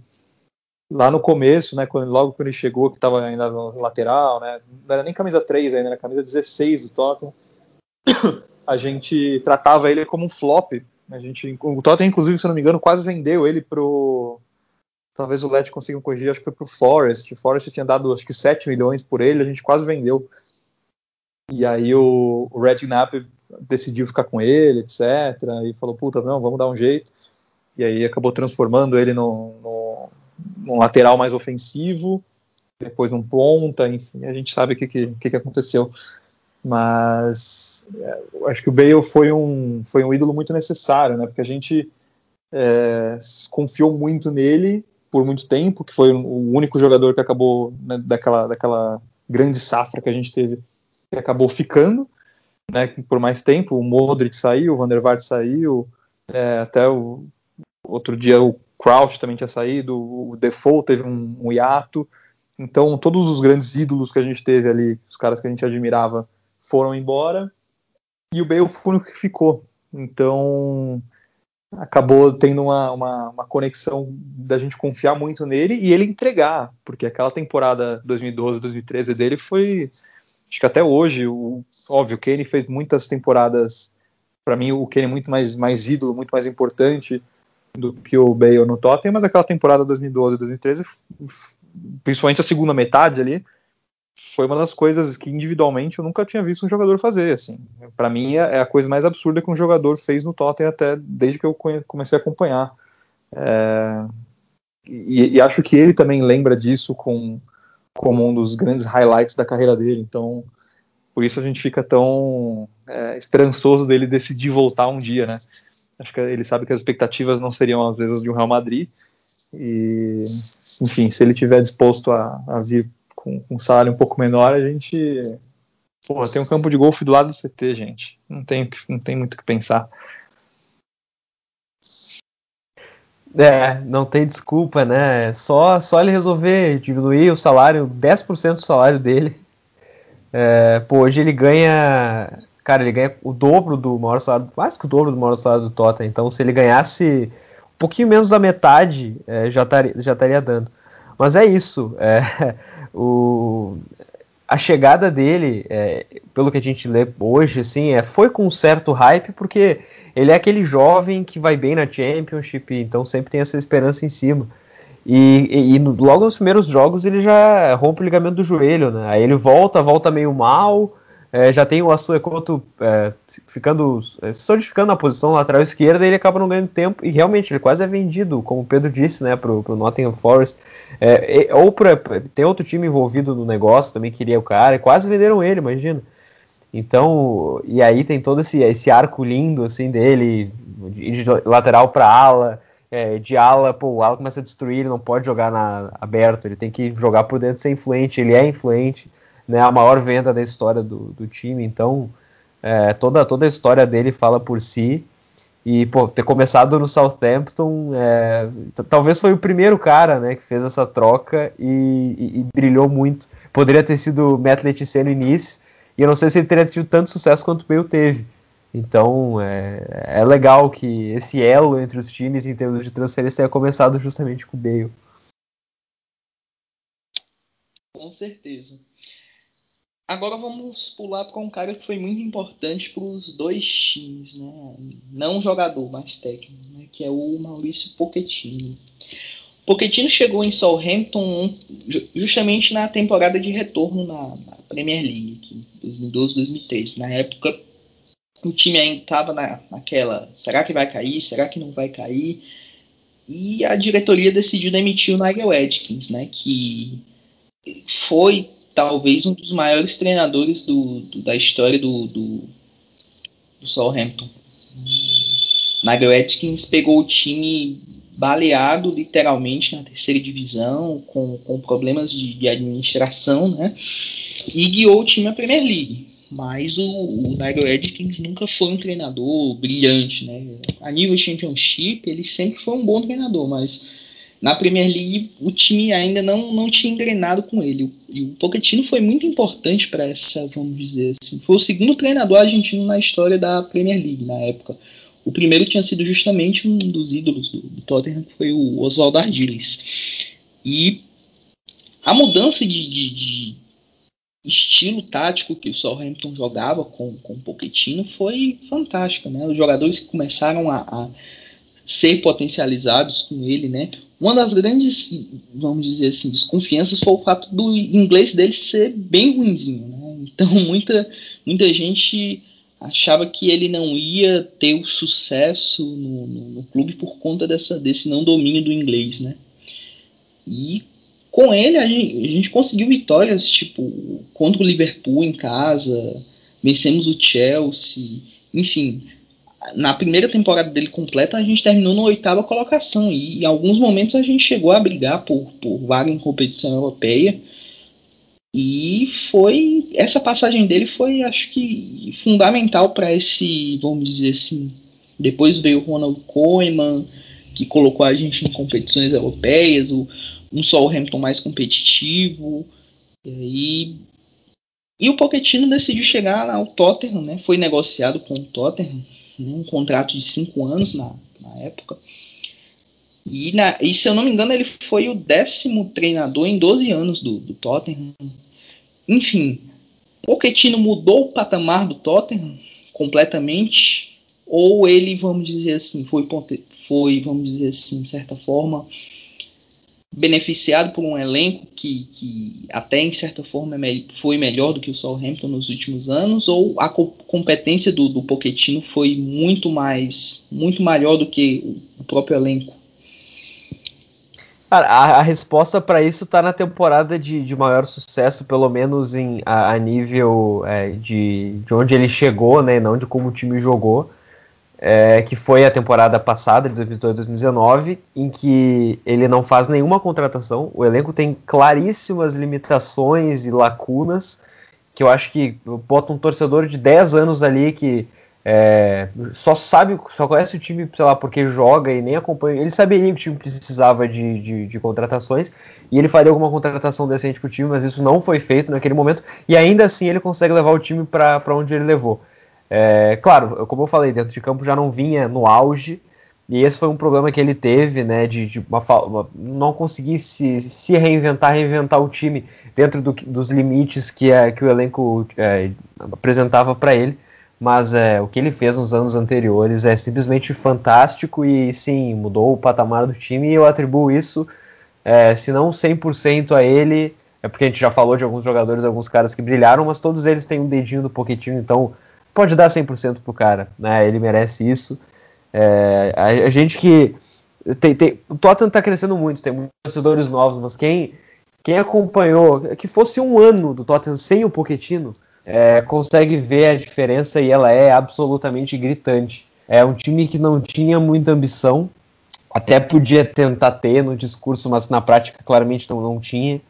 lá no começo, né, quando, logo quando ele chegou, que estava ainda no lateral, né, não era nem camisa 3 ainda, era camisa 16 do Tottenham, [coughs] a gente tratava ele como um flop. A gente, o Tottenham, inclusive, se não me engano, quase vendeu ele pro. Talvez o Let consiga corrigir, acho que foi pro Forest. O Forest tinha dado acho que 7 milhões por ele, a gente quase vendeu. E aí o, o Red Knapp decidiu ficar com ele, etc. E falou: puta, não, vamos dar um jeito. E aí acabou transformando ele no, no, num lateral mais ofensivo, depois num ponta, enfim, a gente sabe o que, que, que aconteceu mas é, acho que o Bale foi um, foi um ídolo muito necessário, né? Porque a gente é, confiou muito nele por muito tempo, que foi o único jogador que acabou né, daquela, daquela grande safra que a gente teve, que acabou ficando, né? Por mais tempo, o Modric saiu, o Van der Vaart saiu, é, até o outro dia o Crouch também tinha saído, o Default teve um, um hiato. Então, todos os grandes ídolos que a gente teve ali, os caras que a gente admirava, foram embora e o Bale foi o único que ficou. Então acabou tendo uma, uma, uma, conexão da gente confiar muito nele e ele entregar, porque aquela temporada 2012, 2013 dele foi, acho que até hoje, o, óbvio, o Kane fez muitas temporadas, para mim o Kane é muito mais, mais ídolo, muito mais importante do que o Bale no Tottenham, mas aquela temporada 2012, 2013, principalmente a segunda metade ali, foi uma das coisas que individualmente eu nunca tinha visto um jogador fazer. Assim, para mim é, é a coisa mais absurda que um jogador fez no Tottenham até desde que eu comecei a acompanhar. É, e, e, acho que ele também lembra disso com, como um dos grandes highlights da carreira dele. Então, por isso a gente fica tão é, esperançoso dele decidir voltar um dia, né? Acho que ele sabe que as expectativas não seriam às vezes de um Real Madrid. E, enfim, se ele tiver disposto a, a vir com, um salário um pouco menor, a gente. Pô, tem um campo de golfe do lado do CT, gente. Não tem, não tem muito o que pensar. É, não tem desculpa, né? Só, só ele resolver diminuir o salário, 10% do salário dele. É, pô, hoje ele ganha. Cara, ele ganha o dobro do maior salário, quase que o dobro do maior salário do Tottenham. Então, se ele ganhasse um pouquinho menos da metade, é, já, estaria, já estaria dando. Mas é isso. É, [laughs] o, a chegada dele, é, pelo que a gente lê hoje, assim, é, foi com um certo hype, porque ele é aquele jovem que vai bem na Championship, então sempre tem essa esperança em cima. E, e, e logo nos primeiros jogos ele já rompe o ligamento do joelho, né? Aí ele volta, volta meio mal, é, já tem o Asuekoto é, ficando, é, solidificando na posição lateral esquerda e ele acaba não ganhando tempo. E realmente, ele quase é vendido, como o Pedro disse, né, pro, pro Nottingham Forest. É, ou pra, tem outro time envolvido no negócio também queria o cara, quase venderam ele, imagina. Então, e aí tem todo esse, esse arco lindo, assim, dele, de, de lateral para ala, é, de ala, pô, o ala começa a destruir, ele não pode jogar na, aberto, ele tem que jogar por dentro ser influente, ele é influente né, a maior venda da história do, do time, então é, toda, toda a história dele fala por si. E, pô, ter começado no Southampton, é, talvez foi o primeiro cara, né, que fez essa troca e, e, e brilhou muito. Poderia ter sido Matt Letizia no início, e eu não sei se ele teria tido tanto sucesso quanto o Bale teve. Então é, é legal que esse elo entre os times em termos de transferência tenha começado justamente com o Bale. Com certeza. Agora vamos pular para um cara que foi muito importante para os dois times, né? não jogador, mas técnico, né? que é o Maurício Pochettino. Pochettino chegou em Southampton justamente na temporada de retorno na, Premier League, 2012-2013. Na época, o time ainda estava na, naquela, será que vai cair, será que não vai cair? E a diretoria decidiu demitir o Nigel Adkins, né, que foi talvez um dos maiores treinadores do, do da história do, do, do Southampton. Nigel Atkins pegou o time baleado literalmente na terceira divisão, com, com problemas de, de administração, né? E guiou o time à Premier League. Mas o, o Nigel Atkins nunca foi um treinador brilhante, né? A nível Championship, ele sempre foi um bom treinador, mas na Premier League o time ainda não, não tinha engrenado com ele. E o Pochettino foi muito importante para essa, vamos dizer assim. Foi o segundo treinador argentino na história da Premier League na época. O primeiro tinha sido justamente um dos ídolos do, do Tottenham, que foi o Oswald Ardiles. E a mudança de, de, de, estilo tático que o Southampton jogava com, com o Pochettino foi fantástica. Né? Os jogadores que começaram a, a ser potencializados com ele, né? Uma das grandes, vamos dizer assim, desconfianças foi o fato do inglês dele ser bem ruinzinho, né? Então [laughs] muita, muita gente achava que ele não ia ter o sucesso no, no, no, clube por conta dessa, desse não domínio do inglês, né? E com ele a gente, a gente conseguiu vitórias, tipo, contra o Liverpool em casa, vencemos o Chelsea, enfim, na primeira temporada dele completa, a gente terminou na oitava colocação. E em alguns momentos a gente chegou a brigar por, por vaga em competição europeia. E foi. Essa passagem dele foi, acho que, fundamental para esse, vamos dizer assim. Depois veio o Ronald Koeman, que colocou a gente em competições europeias, o, um Southampton mais competitivo. E, e o Pochettino decidiu chegar ao Tottenham, né? Foi negociado com o Tottenham né, um contrato de cinco anos na, na época. E, na, e, se eu não me engano, ele foi o décimo treinador em 12 anos do, do Tottenham. Enfim, Pochettino mudou o patamar do Tottenham completamente, ou ele, vamos dizer assim, foi, foi vamos dizer assim, de certa forma, beneficiado por um elenco que, que até em certa forma é foi melhor do que o Southampton nos últimos anos ou a co competência do, do Pochettino foi muito mais muito maior do que o próprio elenco? A, a resposta para isso está na temporada de, de maior sucesso, pelo menos em, a, a nível é, de, de onde ele chegou, né, não de como o time jogou é, que foi a temporada passada, de 2018-2019, em que ele não faz nenhuma contratação. O elenco tem claríssimas limitações e lacunas, que eu acho que bota um torcedor de 10 anos ali que é, só sabe, só conhece o time, sei lá, porque joga e nem acompanha. Ele saberia que o time precisava de, de, de contratações e ele faria alguma contratação decente para o time, mas isso não foi feito naquele momento e ainda assim ele consegue levar o time para onde ele levou. É, claro, como eu falei, dentro de campo já não vinha no auge, e esse foi um problema que ele teve, né, de, de uma, uma, não conseguir se, se, reinventar, reinventar o time dentro do, dos limites que, é, que o elenco é, apresentava para ele. Mas é, o que ele fez nos anos anteriores é simplesmente fantástico e sim, mudou o patamar do time e eu atribuo isso, é, se não 100% a ele, é porque a gente já falou de alguns jogadores, alguns caras que brilharam, mas todos eles têm um dedinho do Pochettino, então pode dar 100% pro cara, né? Ele merece isso. É, a, a, gente que. Tem, tem, o Tottenham tá crescendo muito, tem muitos torcedores novos, mas quem, quem acompanhou, que fosse um ano do Tottenham sem o Pochettino, é, consegue ver a diferença e ela é absolutamente gritante. É um time que não tinha muita ambição, até podia tentar ter no discurso, mas na prática claramente não, não tinha.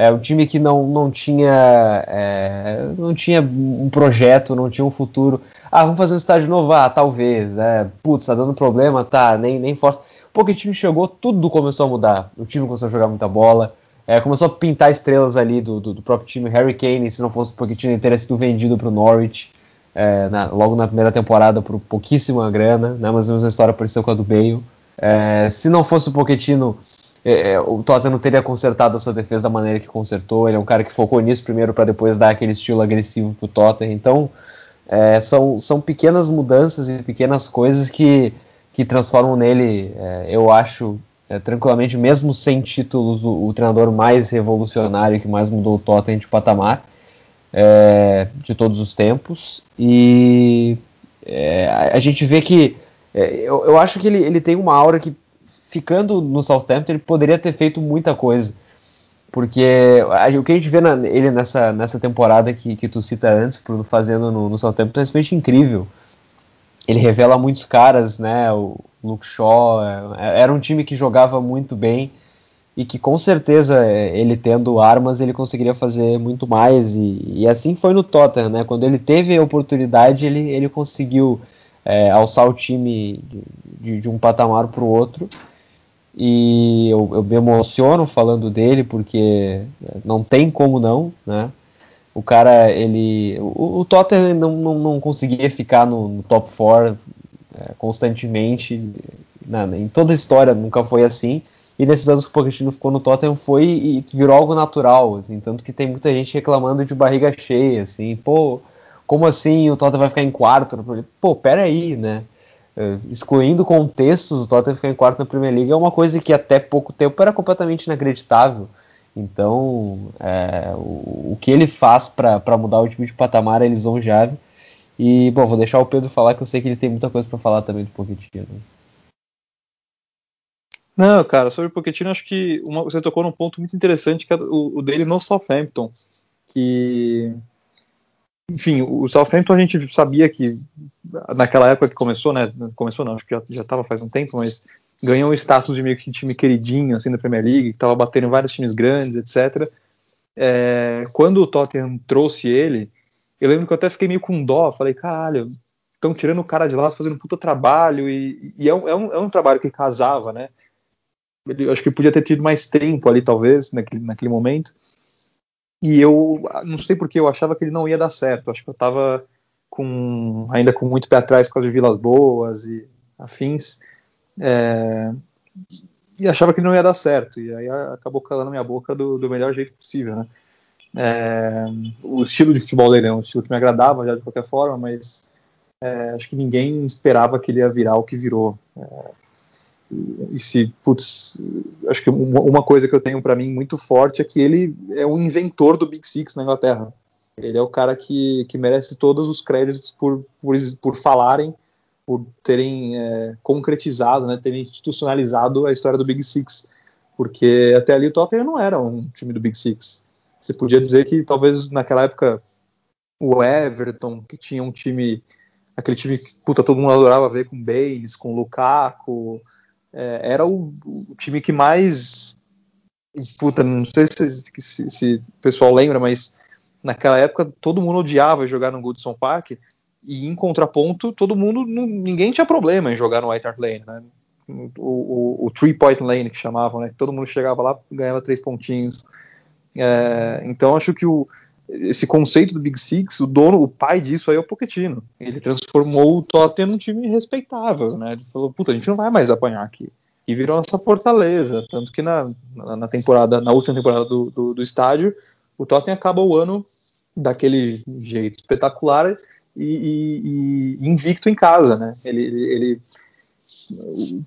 É um time que não, não tinha é, não tinha um projeto, não tinha um futuro. Ah, vamos fazer um estádio novo? Ah, talvez. É, putz, tá dando problema, tá, nem, nem força. Porque o time chegou, tudo começou a mudar. O time começou a jogar muita bola, é, começou a pintar estrelas ali do, do, do, próprio time. Harry Kane, se não fosse porque tinha teria sido vendido para o Norwich. é, na, logo na primeira temporada por pouquíssima grana, né, mas uma história parecida com a do Bale. É, se não fosse o Pochettino, é, é, o Tottenham teria consertado a sua defesa da maneira que consertou. Ele é um cara que focou nisso primeiro para depois dar aquele estilo agressivo para o Tottenham. Então, é, são, são pequenas mudanças e pequenas coisas que, que transformam nele, é, eu acho, é, tranquilamente, mesmo sem títulos, o, o, treinador mais revolucionário que mais mudou o Tottenham de patamar é, de todos os tempos. E a, a, gente vê que eu, eu acho que ele, ele tem uma aura que ficando no Southampton, ele poderia ter feito muita coisa. Porque o que a gente vê na, ele nessa, nessa temporada que, que tu cita antes, Bruno, fazendo no, no Southampton, é simplesmente incrível. Ele revela muitos caras, né? O Luke Shaw é, era um time que jogava muito bem e que com certeza ele tendo armas ele conseguiria fazer muito mais e, e assim foi no Tottenham, né? Quando ele teve a oportunidade ele, ele conseguiu é, alçar o time de, de um patamar para o outro e eu, eu, me emociono falando dele porque não tem como não, né? O cara, ele. O, o Tottenham não, não, não, conseguia ficar no, no top 4 é, constantemente. Né? Em toda a história nunca foi assim. E nesses anos que o Pochettino ficou no Tottenham foi e virou algo natural. Assim, tanto que tem muita gente reclamando de barriga cheia. Assim, pô, como assim o Tottenham vai ficar em quarto? Pô, peraí, né? Uh, excluindo contextos, o Tottenham ficar em quarto na Premier League é uma coisa que até pouco tempo era completamente inacreditável. Então, é, o, o, que ele faz para mudar o time de patamar é lisonjável. E, bom, vou deixar o Pedro falar, que eu sei que ele tem muita coisa para falar também do Pochettino. Não, cara, sobre o Pochettino, acho que uma, você tocou num ponto muito interessante, que é o, o dele no Southampton. Que enfim, o Southampton a gente sabia que naquela época que começou, né? Começou não, acho que já estava faz um tempo, mas ganhou o status de meio que time queridinho assim da Premier League, que estava batendo vários times grandes, etc. É, quando o Tottenham trouxe ele, eu lembro que eu até fiquei meio com dó, falei, caralho, estão tirando o cara de lá, fazendo um puta trabalho, e, e é, um, é, um, é um trabalho que casava, né? Eu acho que podia ter tido mais tempo ali, talvez, naquele, naquele momento. E eu não sei porque eu achava que ele não ia dar certo. Acho que eu estava com, ainda com muito pé atrás com as Vilas Boas e afins. É, e achava que não ia dar certo. E aí acabou calando minha boca do, do melhor jeito possível, né? É, o estilo de futebol dele é um estilo que me agradava já de qualquer forma, mas é, acho que ninguém esperava que ele ia virar o que virou. É, e se, putz, acho que uma coisa que eu tenho para mim muito forte é que ele é um inventor do Big Six na Inglaterra. Ele é o cara que, que merece todos os créditos por, por, por falarem, por terem é, concretizado, né, terem institucionalizado a história do Big Six. Porque até ali o Tottenham não era um time do Big Six. Você podia dizer que talvez naquela época o Everton, que tinha um time, aquele time que puta, todo mundo adorava ver com Baines, com Lukaku, é, era o, o, time que mais. Puta, não sei se, se, se, o pessoal lembra, mas naquela época todo mundo odiava jogar no Goodson Park e em contraponto todo mundo ninguém tinha problema em jogar no White Hart Lane, né? O, o, o, three point lane que chamavam, né? Todo mundo chegava lá ganhava três pontinhos. É, então acho que o, esse conceito do Big Six, o dono, o pai disso aí é o Pochettino. Ele transformou o Tottenham num time respeitável, né? Ele falou, puta, a gente não vai mais apanhar aqui. E virou nossa fortaleza. Tanto que na, na temporada, na última temporada do, do, do estádio, o Tottenham acaba o ano daquele jeito espetacular e, e, e invicto em casa, né? Ele, ele, ele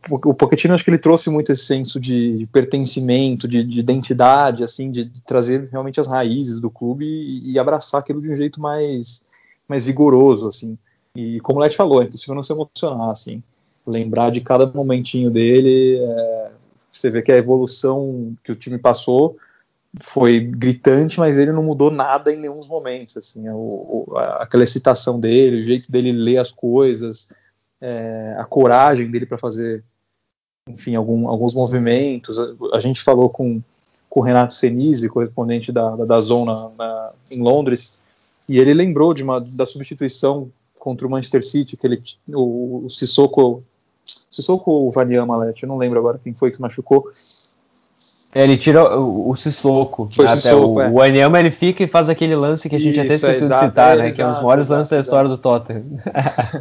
o Pochettino acho que ele trouxe muito esse senso de, pertencimento, de, de, identidade, assim, de, trazer realmente as raízes do clube e, e, abraçar aquilo de um jeito mais, mais vigoroso, assim. E como o Leti falou, é impossível não se emocionar, assim. Lembrar de cada momentinho dele, é, você vê que a evolução que o time passou foi gritante, mas ele não mudou nada em nenhum momentos, assim. O, aquela excitação dele, o jeito dele ler as coisas, é, a coragem dele para fazer, enfim, algum, alguns movimentos. A, a, gente falou com, com o Renato Senise, correspondente da, da, da Zona na, em Londres, e ele lembrou de uma, da substituição contra o Manchester City, que ele, o, o Sissoko, Sissoko ou o Vaniama, eu não lembro agora quem foi que se machucou, ele tira o, o Sissoko. Foi até Sissoko, o, é. o Anyama ele fica e faz aquele lance que a gente Isso, até esqueceu de citar, né? que é um dos maiores lances da história do Tottenham.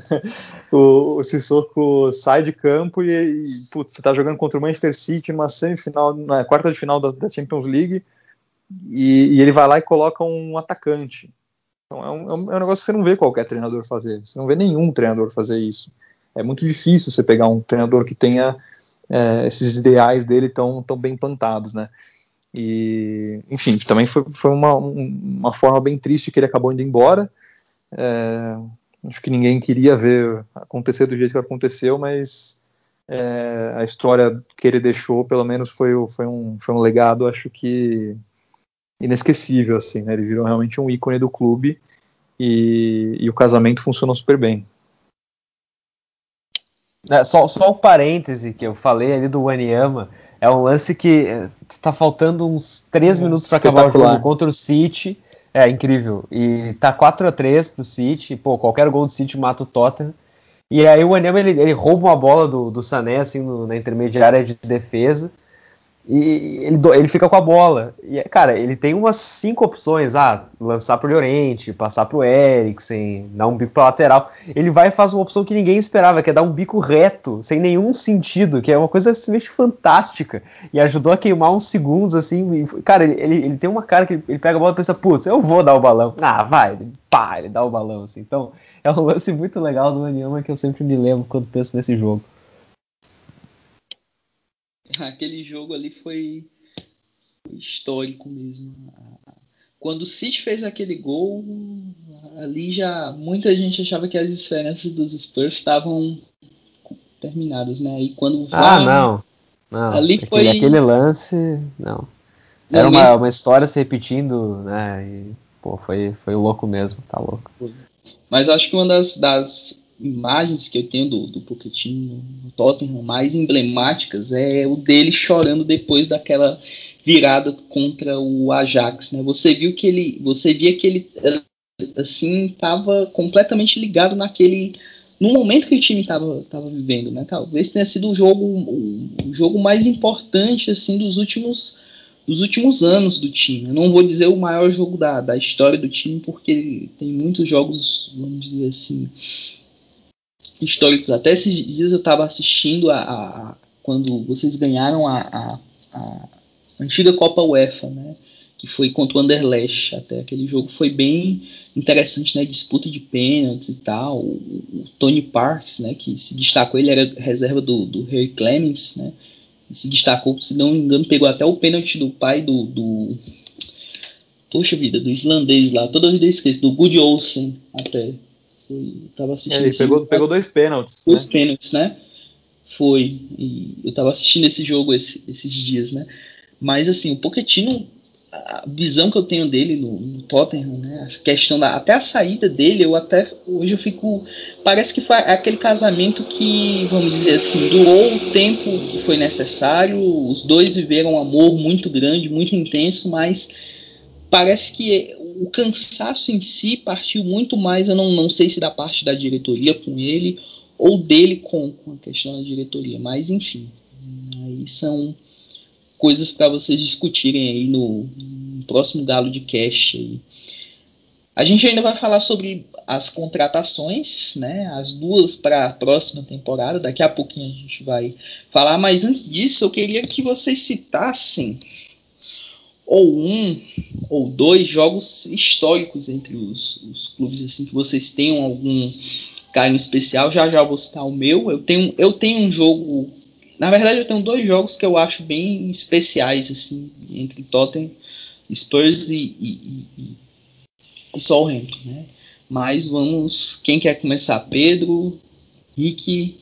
[laughs] o, o Sissoko sai de campo e, e putz, você tá jogando contra o Manchester City numa semifinal, na quarta de final da, da Champions League e, e, ele vai lá e coloca um atacante. Então é um, é um, é negócio que você não vê qualquer treinador fazer. Você não vê nenhum treinador fazer isso. É muito difícil você pegar um treinador que tenha é, esses ideais dele tão, tão bem plantados, né? E, enfim, também foi, foi uma, uma forma bem triste que ele acabou indo embora. É, acho que ninguém queria ver acontecer do jeito que aconteceu, mas é, a história que ele deixou, pelo menos, foi, foi, um, foi um legado, acho que inesquecível, assim, né? Ele virou realmente um ícone do clube e, e o casamento funcionou super bem. É, só, só o parêntese que eu falei ali do Wanyama é um lance que é, tá faltando uns 3 é, minutos para acabar o jogo contra o City. É incrível. E tá 4 a 3 pro City. Pô, qualquer gol do City mata o Tottenham. E aí o Wanyama ele, ele rouba uma bola do, do Sané assim no, na intermediária de defesa e ele, ele fica com a bola. E, cara, ele tem umas cinco opções. Ah, lançar pro Llorente, passar pro Eriksen, dar um bico pra lateral. Ele vai e faz uma opção que ninguém esperava, que é dar um bico reto, sem nenhum sentido, que é uma coisa simplesmente fantástica. E ajudou a queimar uns segundos, assim. E, cara, ele, ele, ele, tem uma cara que ele, pega a bola e pensa, putz, eu vou dar o balão. Ah, vai, pá, ele dá o balão, assim. Então, é um lance muito legal do Aniama que eu sempre me lembro quando penso nesse jogo. [laughs] aquele jogo ali foi histórico mesmo. Quando o City fez aquele gol, ali já muita gente achava que as esperanças dos Spurs estavam terminadas, né? E quando ah não, não ali aquele, foi aquele lance, não. Era uma, uma história se repetindo, né? E, pô, foi foi louco mesmo, tá louco. Mas acho que uma das, das imagens que eu tenho do, do Pochettino no Tottenham mais emblemáticas é o dele chorando depois daquela virada contra o Ajax, né? Você viu que ele, você via que ele assim estava completamente ligado naquele no momento que o time estava tava vivendo, né? Talvez tenha sido o jogo o jogo mais importante assim dos últimos dos últimos anos do time. Eu não vou dizer o maior jogo da, da história do time, porque tem muitos jogos, vamos dizer assim, históricos. Até esses dias eu estava assistindo a, a, quando vocês ganharam a, a, a, antiga Copa UEFA, né? Que foi contra o Anderlecht. Até aquele jogo foi bem interessante, né? Disputa de pênaltis e tal. O, o Tony Parks, né? Que se destacou, ele era reserva do, do Harry Clemens, né? se destacou, se não me engano, pegou até o pênalti do pai do, do Poxa vida, do islandês lá, toda vida esqueço, do Good Olsen até. Foi, tava assistindo. É, ele pegou, pegou dois pênaltis. Dois né? pênaltis, né? Foi. E eu tava assistindo esse jogo esse, esses dias, né? Mas assim, o Pochettino, a visão que eu tenho dele no, no Tottenham, né? A questão da. Até a saída dele, eu até. Hoje eu fico. Parece que foi aquele casamento que, vamos dizer assim, durou o tempo que foi necessário. Os dois viveram um amor muito grande, muito intenso, mas parece que o cansaço em si partiu muito mais, eu não, não sei se da parte da diretoria com ele ou dele com, com a questão da diretoria, mas enfim, aí são coisas para vocês discutirem aí no, no, próximo Galo de Cash. Aí. A gente ainda vai falar sobre as contratações, né, as duas para a próxima temporada, daqui a pouquinho a gente vai falar, mas antes disso eu queria que vocês citassem ou um ou dois jogos históricos entre os, os clubes assim que vocês tenham algum carinho especial. Já já vou citar o meu. Eu tenho, eu tenho um jogo. Na verdade, eu tenho dois jogos que eu acho bem especiais assim entre Tottenham, Spurs e, e, e, e Southampton, né? Mas vamos. Quem quer começar? Pedro, Rick.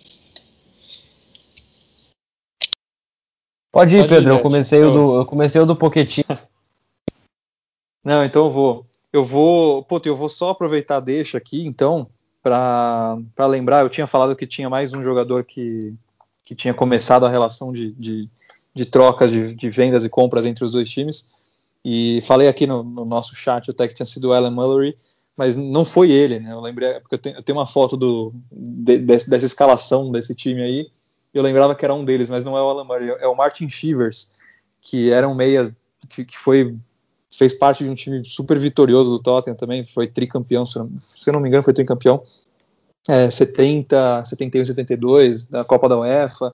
Pode ir, Pode Pedro. Ir, eu comecei o do, eu comecei o do Poquetinho. [laughs] Não, então eu vou. Eu vou. Puta, eu vou só aproveitar deixa aqui, então, para lembrar. Eu tinha falado que tinha mais um jogador que, que tinha começado a relação de, de, de trocas, de, de vendas e compras entre os dois times. E falei aqui no, no nosso chat até que tinha sido o Alan Mullery, mas não foi ele, né? Eu lembrei, porque eu tenho, eu tenho uma foto do, de, dessa escalação desse time aí. Eu lembrava que era um deles, mas não é o Alan Mullery, é o Martin Shivers que era um meia que, que foi fez parte de um time super vitorioso do Tottenham também, foi tricampeão, se não, se não me engano, foi tricampeão. É, 70, 71, 72 da Copa da UEFA.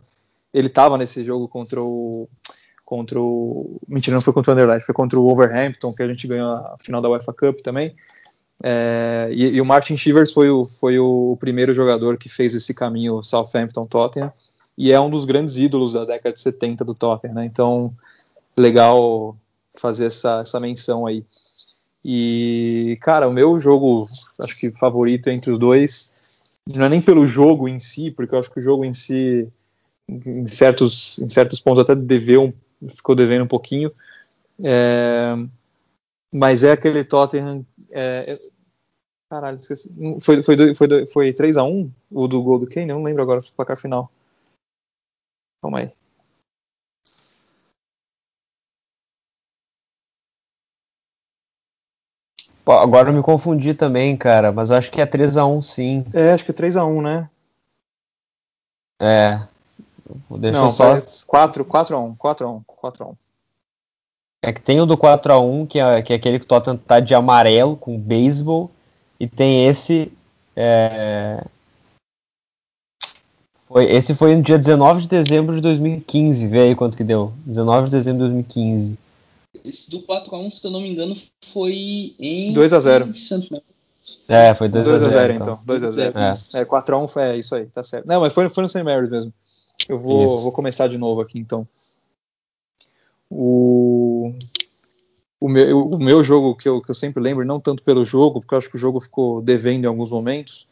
Ele estava nesse jogo contra o contra o mentira, não foi contra o Anderlecht, foi contra o Wolverhampton que a gente ganhou a final da UEFA Cup também. É, e, e, o Martin Shivers foi o, foi o primeiro jogador que fez esse caminho Southampton-Tottenham e é um dos grandes ídolos da década de 70 do Tottenham, né? Então, legal fazer essa, essa menção aí. E, cara, o meu jogo, acho que favorito entre os dois, não é nem pelo jogo em si, porque eu acho que o jogo em si, em certos, em certos pontos, até deveu, ficou devendo um pouquinho, é, mas é aquele Tottenham. É, é caralho, esqueci. Foi, foi, foi, foi 3x1 o do gol do Kane? Não lembro agora o placar final. Calma aí. Agora eu me confundi também, cara, mas acho que é 3x1 sim. É, acho que é 3x1, né? É. Deixa Não, só. 4, 4x1, 4x1, 4x1. É que tem o do 4x1, que é, que é aquele que o Tottenham tá de amarelo, com beisebol, e tem esse. É... Foi, esse foi no dia 19 de dezembro de 2015, vê aí quanto que deu. 19 de dezembro de 2015. Esse do 4x1, se eu não me engano, foi em. 2x0. É, foi 2x0. então. 2x0. Então. É, é 4x1 é isso aí, tá certo. Não, mas foi, foi no St. Mary's mesmo. Eu vou, vou começar de novo aqui então. O, o, meu, o meu jogo que eu, que eu sempre lembro, não tanto pelo jogo, porque eu acho que o jogo ficou devendo em alguns momentos,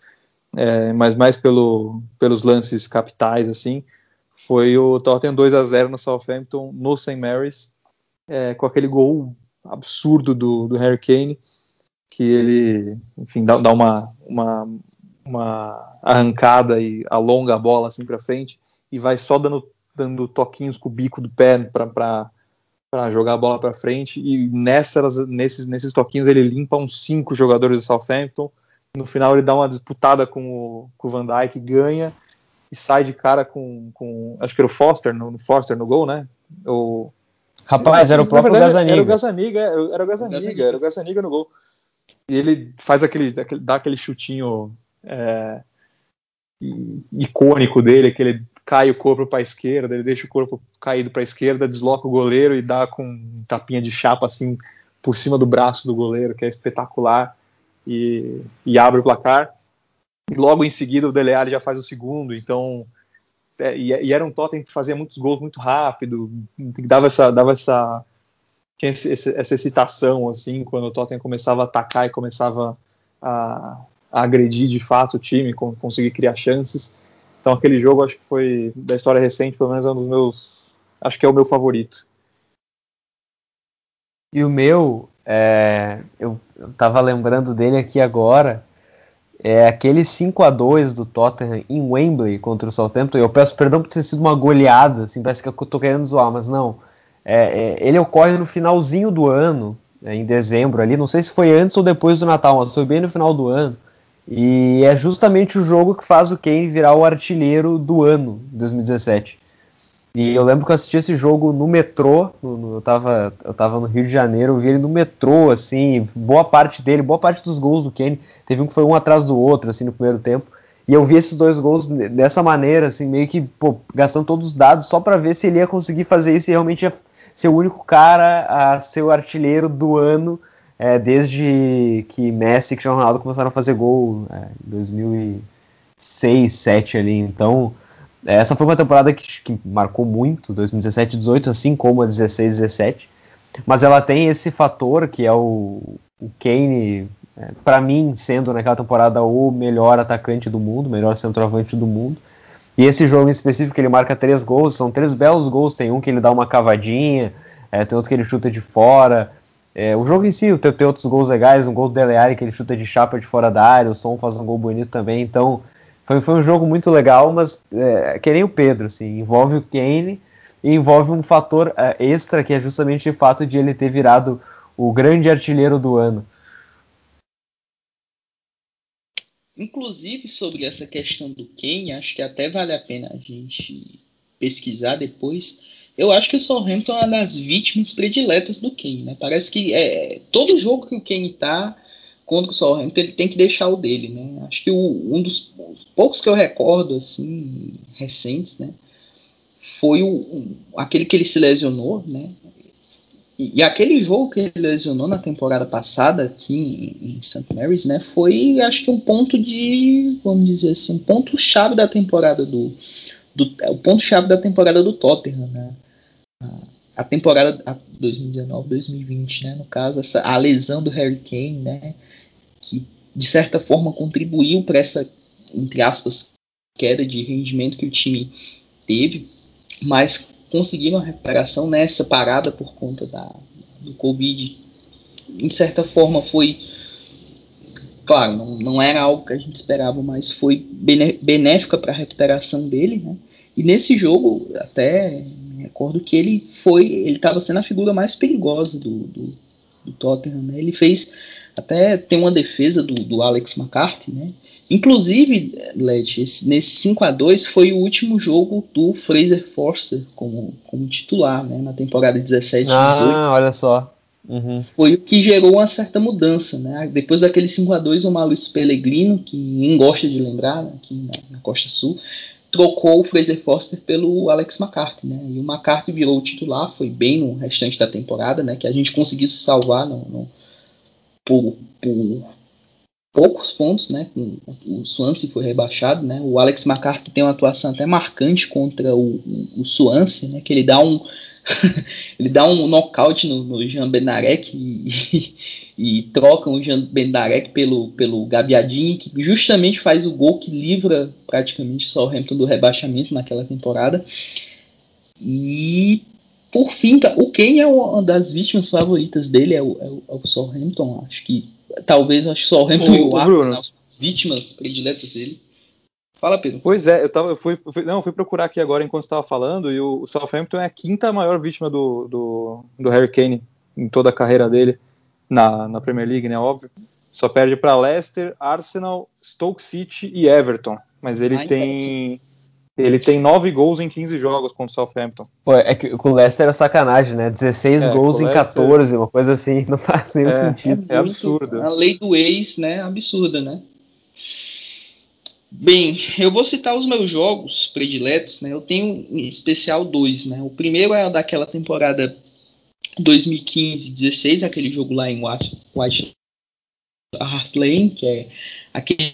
é, mas mais pelo, pelos lances capitais, assim, foi o Tottenham 2 a 0 no Southampton, no St. Mary's, é, com aquele gol absurdo do, do Harry Kane, que ele, enfim, dá, dá uma, uma, uma arrancada e alonga a bola assim para frente e vai só dando, dando toquinhos com o bico do pé para jogar a bola para frente e nessas, nesses, nesses toquinhos ele limpa uns cinco jogadores do Southampton. No final ele dá uma disputada com o, com o Van Dijk, ganha e sai de cara com, com acho que era o Foster no, no Foster no gol, né? O, Rapaz, era o próprio Gazaniga. Era o Gazaniga, era o Gazaniga, era o Gazaniga no gol. E ele faz aquele, aquele dá aquele chutinho é, icônico dele, que ele cai o corpo para a esquerda, ele deixa o corpo caído para a esquerda, desloca o goleiro e dá com um tapinha de chapa assim por cima do braço do goleiro, que é espetacular, e, e abre o placar. E logo em seguida o Dele Alli já faz o segundo, então é, e, e, era um Tottenham que fazia muitos gols muito rápido, dava essa, dava essa, tinha esse, essa excitação assim quando o Tottenham começava a atacar e começava a, a agredir de fato o time, conseguir criar chances. Então aquele jogo acho que foi da história recente, pelo menos é um dos meus, acho que é o meu favorito. E o meu, é, eu, eu tava lembrando dele aqui agora é aquele 5 a 2 do Tottenham em Wembley contra o Southampton. Eu peço perdão por ter sido uma goleada, assim, parece que eu tô querendo zoar, mas não. É, é, ele ocorre no finalzinho do ano, é, em dezembro ali, não sei se foi antes ou depois do Natal, mas foi bem no final do ano. E é justamente o jogo que faz o Kane virar o artilheiro do ano, 2017. E eu lembro que eu assisti esse jogo no metrô, no, no, eu, tava, eu tava no Rio de Janeiro, eu vi ele no metrô, assim, boa parte dele, boa parte dos gols do Kane, teve um que foi um atrás do outro, assim, no primeiro tempo, e eu vi esses dois gols dessa maneira, assim, meio que, pô, gastando todos os dados só para ver se ele ia conseguir fazer isso e realmente ia ser o único cara a ser o artilheiro do ano, é, desde que Messi e Cristiano Ronaldo começaram a fazer gol é, em 2006, 2007 ali, então essa foi uma temporada que, que marcou muito, 2017 18, assim como a 16 17. Mas ela tem esse fator que é o, o Kane, é, para mim, sendo naquela temporada o melhor atacante do mundo, melhor centroavante do mundo. E esse jogo em específico, ele marca três gols, são três belos gols. Tem um que ele dá uma cavadinha, é, tem outro que ele chuta de fora. É, o jogo em si tem, tem, outros gols legais, um gol do Dele Alli que ele chuta de chapa de fora da área, o Som faz um gol bonito também. Então, foi, foi um jogo muito legal, mas é, que nem o Pedro, assim, envolve o Kane e envolve um fator é, extra que é justamente o fato de ele ter virado o grande artilheiro do ano. Inclusive sobre essa questão do Kane, acho que até vale a pena a gente pesquisar depois. eu acho que o Southampton é uma das vítimas prediletas do Kane, né? Parece que é, todo jogo que o Kane tá contra o Southampton, ele tem que deixar o dele, né? Acho que o, um dos poucos que eu recordo, assim, recentes, né? Foi o, aquele que ele se lesionou, né? E, e, aquele jogo que ele lesionou na temporada passada aqui em, em St. Mary's, né? Foi, acho que um ponto de, vamos dizer assim, um ponto chave da temporada do, do o ponto chave da temporada do Tottenham, né? a temporada 2019-2020, né? No caso, essa, a lesão do Harry Kane, né? Que de certa forma contribuiu para essa, entre aspas, queda de rendimento que o time teve, mas conseguiram a recuperação nessa parada por conta da, do Covid. De certa forma, foi. Claro, não, não era algo que a gente esperava, mas foi benéfica para a recuperação dele, né? E nesse jogo, até recordo que ele foi, ele estava sendo a figura mais perigosa do, do, do Tottenham, né? Ele fez até tem uma defesa do, do Alex McCarthy, né? Inclusive, Led, nesse 5 a 2 foi o último jogo do Fraser Forster como, como titular, né? Na temporada 17 ah, 18. Ah, olha só. Uhum. Foi o que gerou uma certa mudança, né? Depois daquele 5 a 2 o Maurício Pellegrino, que ninguém gosta de lembrar, né? aqui na, na Costa Sul, trocou o Fraser Foster pelo Alex McCarthy, né? E o McCarthy virou o titular, foi bem no restante da temporada, né? Que a gente conseguiu se salvar no, no por, por, poucos pontos, né? O Swansea foi rebaixado, né? O Alex McCarthy tem uma atuação até marcante contra o, o, Swansea, né? Que ele dá um [laughs] ele dá um nocaute no, no Jean Benarek e, [laughs] e, trocam o Jean Benarek pelo, pelo Gabiadini, que justamente faz o gol que livra praticamente só o Hamilton do rebaixamento naquela temporada. E por fim, o Kane é uma das vítimas favoritas dele, é o, é o, é o Southampton, acho que talvez acho que o Southampton e o Arsenal são as vítimas prediletas dele. Fala, Pedro. Pois é, eu, tava, eu fui, fui não, fui procurar aqui agora enquanto estava falando, e o, o, Southampton é a quinta maior vítima do, do, do Harry Kane em toda a carreira dele na, na Premier League, né? Óbvio. Só perde para Leicester, Arsenal, Stoke City e Everton. Mas ele Ai, tem. Ele tem nove gols em 15 jogos contra o Southampton. Pô, é que com o Leicester era sacanagem, né? 16 é, gols em Leicester... 14, uma coisa assim, [laughs] não faz nenhum é, sentido. É, é absurdo. A lei do ex, né? Absurda, né? Bem, eu vou citar os meus jogos prediletos, né? Eu tenho em especial dois, né? O primeiro é daquela temporada 2015-16, aquele jogo lá em White, White Hart Lane, que é aquele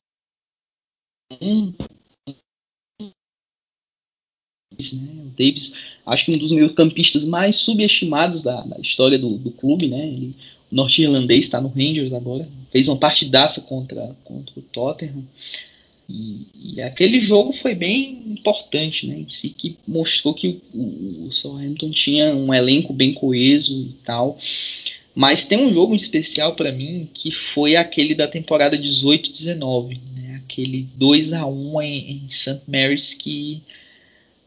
né? O Davis, acho que um dos meus campistas mais subestimados da, da história do, do, clube, né? Ele, o norte-irlandês está no Rangers agora, fez uma partidaça contra, contra o Tottenham. E, e, aquele jogo foi bem importante, né? Em si, que mostrou que o, o Southampton tinha um elenco bem coeso e tal. Mas tem um jogo especial para mim que foi aquele da temporada 18-19, né? Aquele 2 a 1 em, em St. Mary's que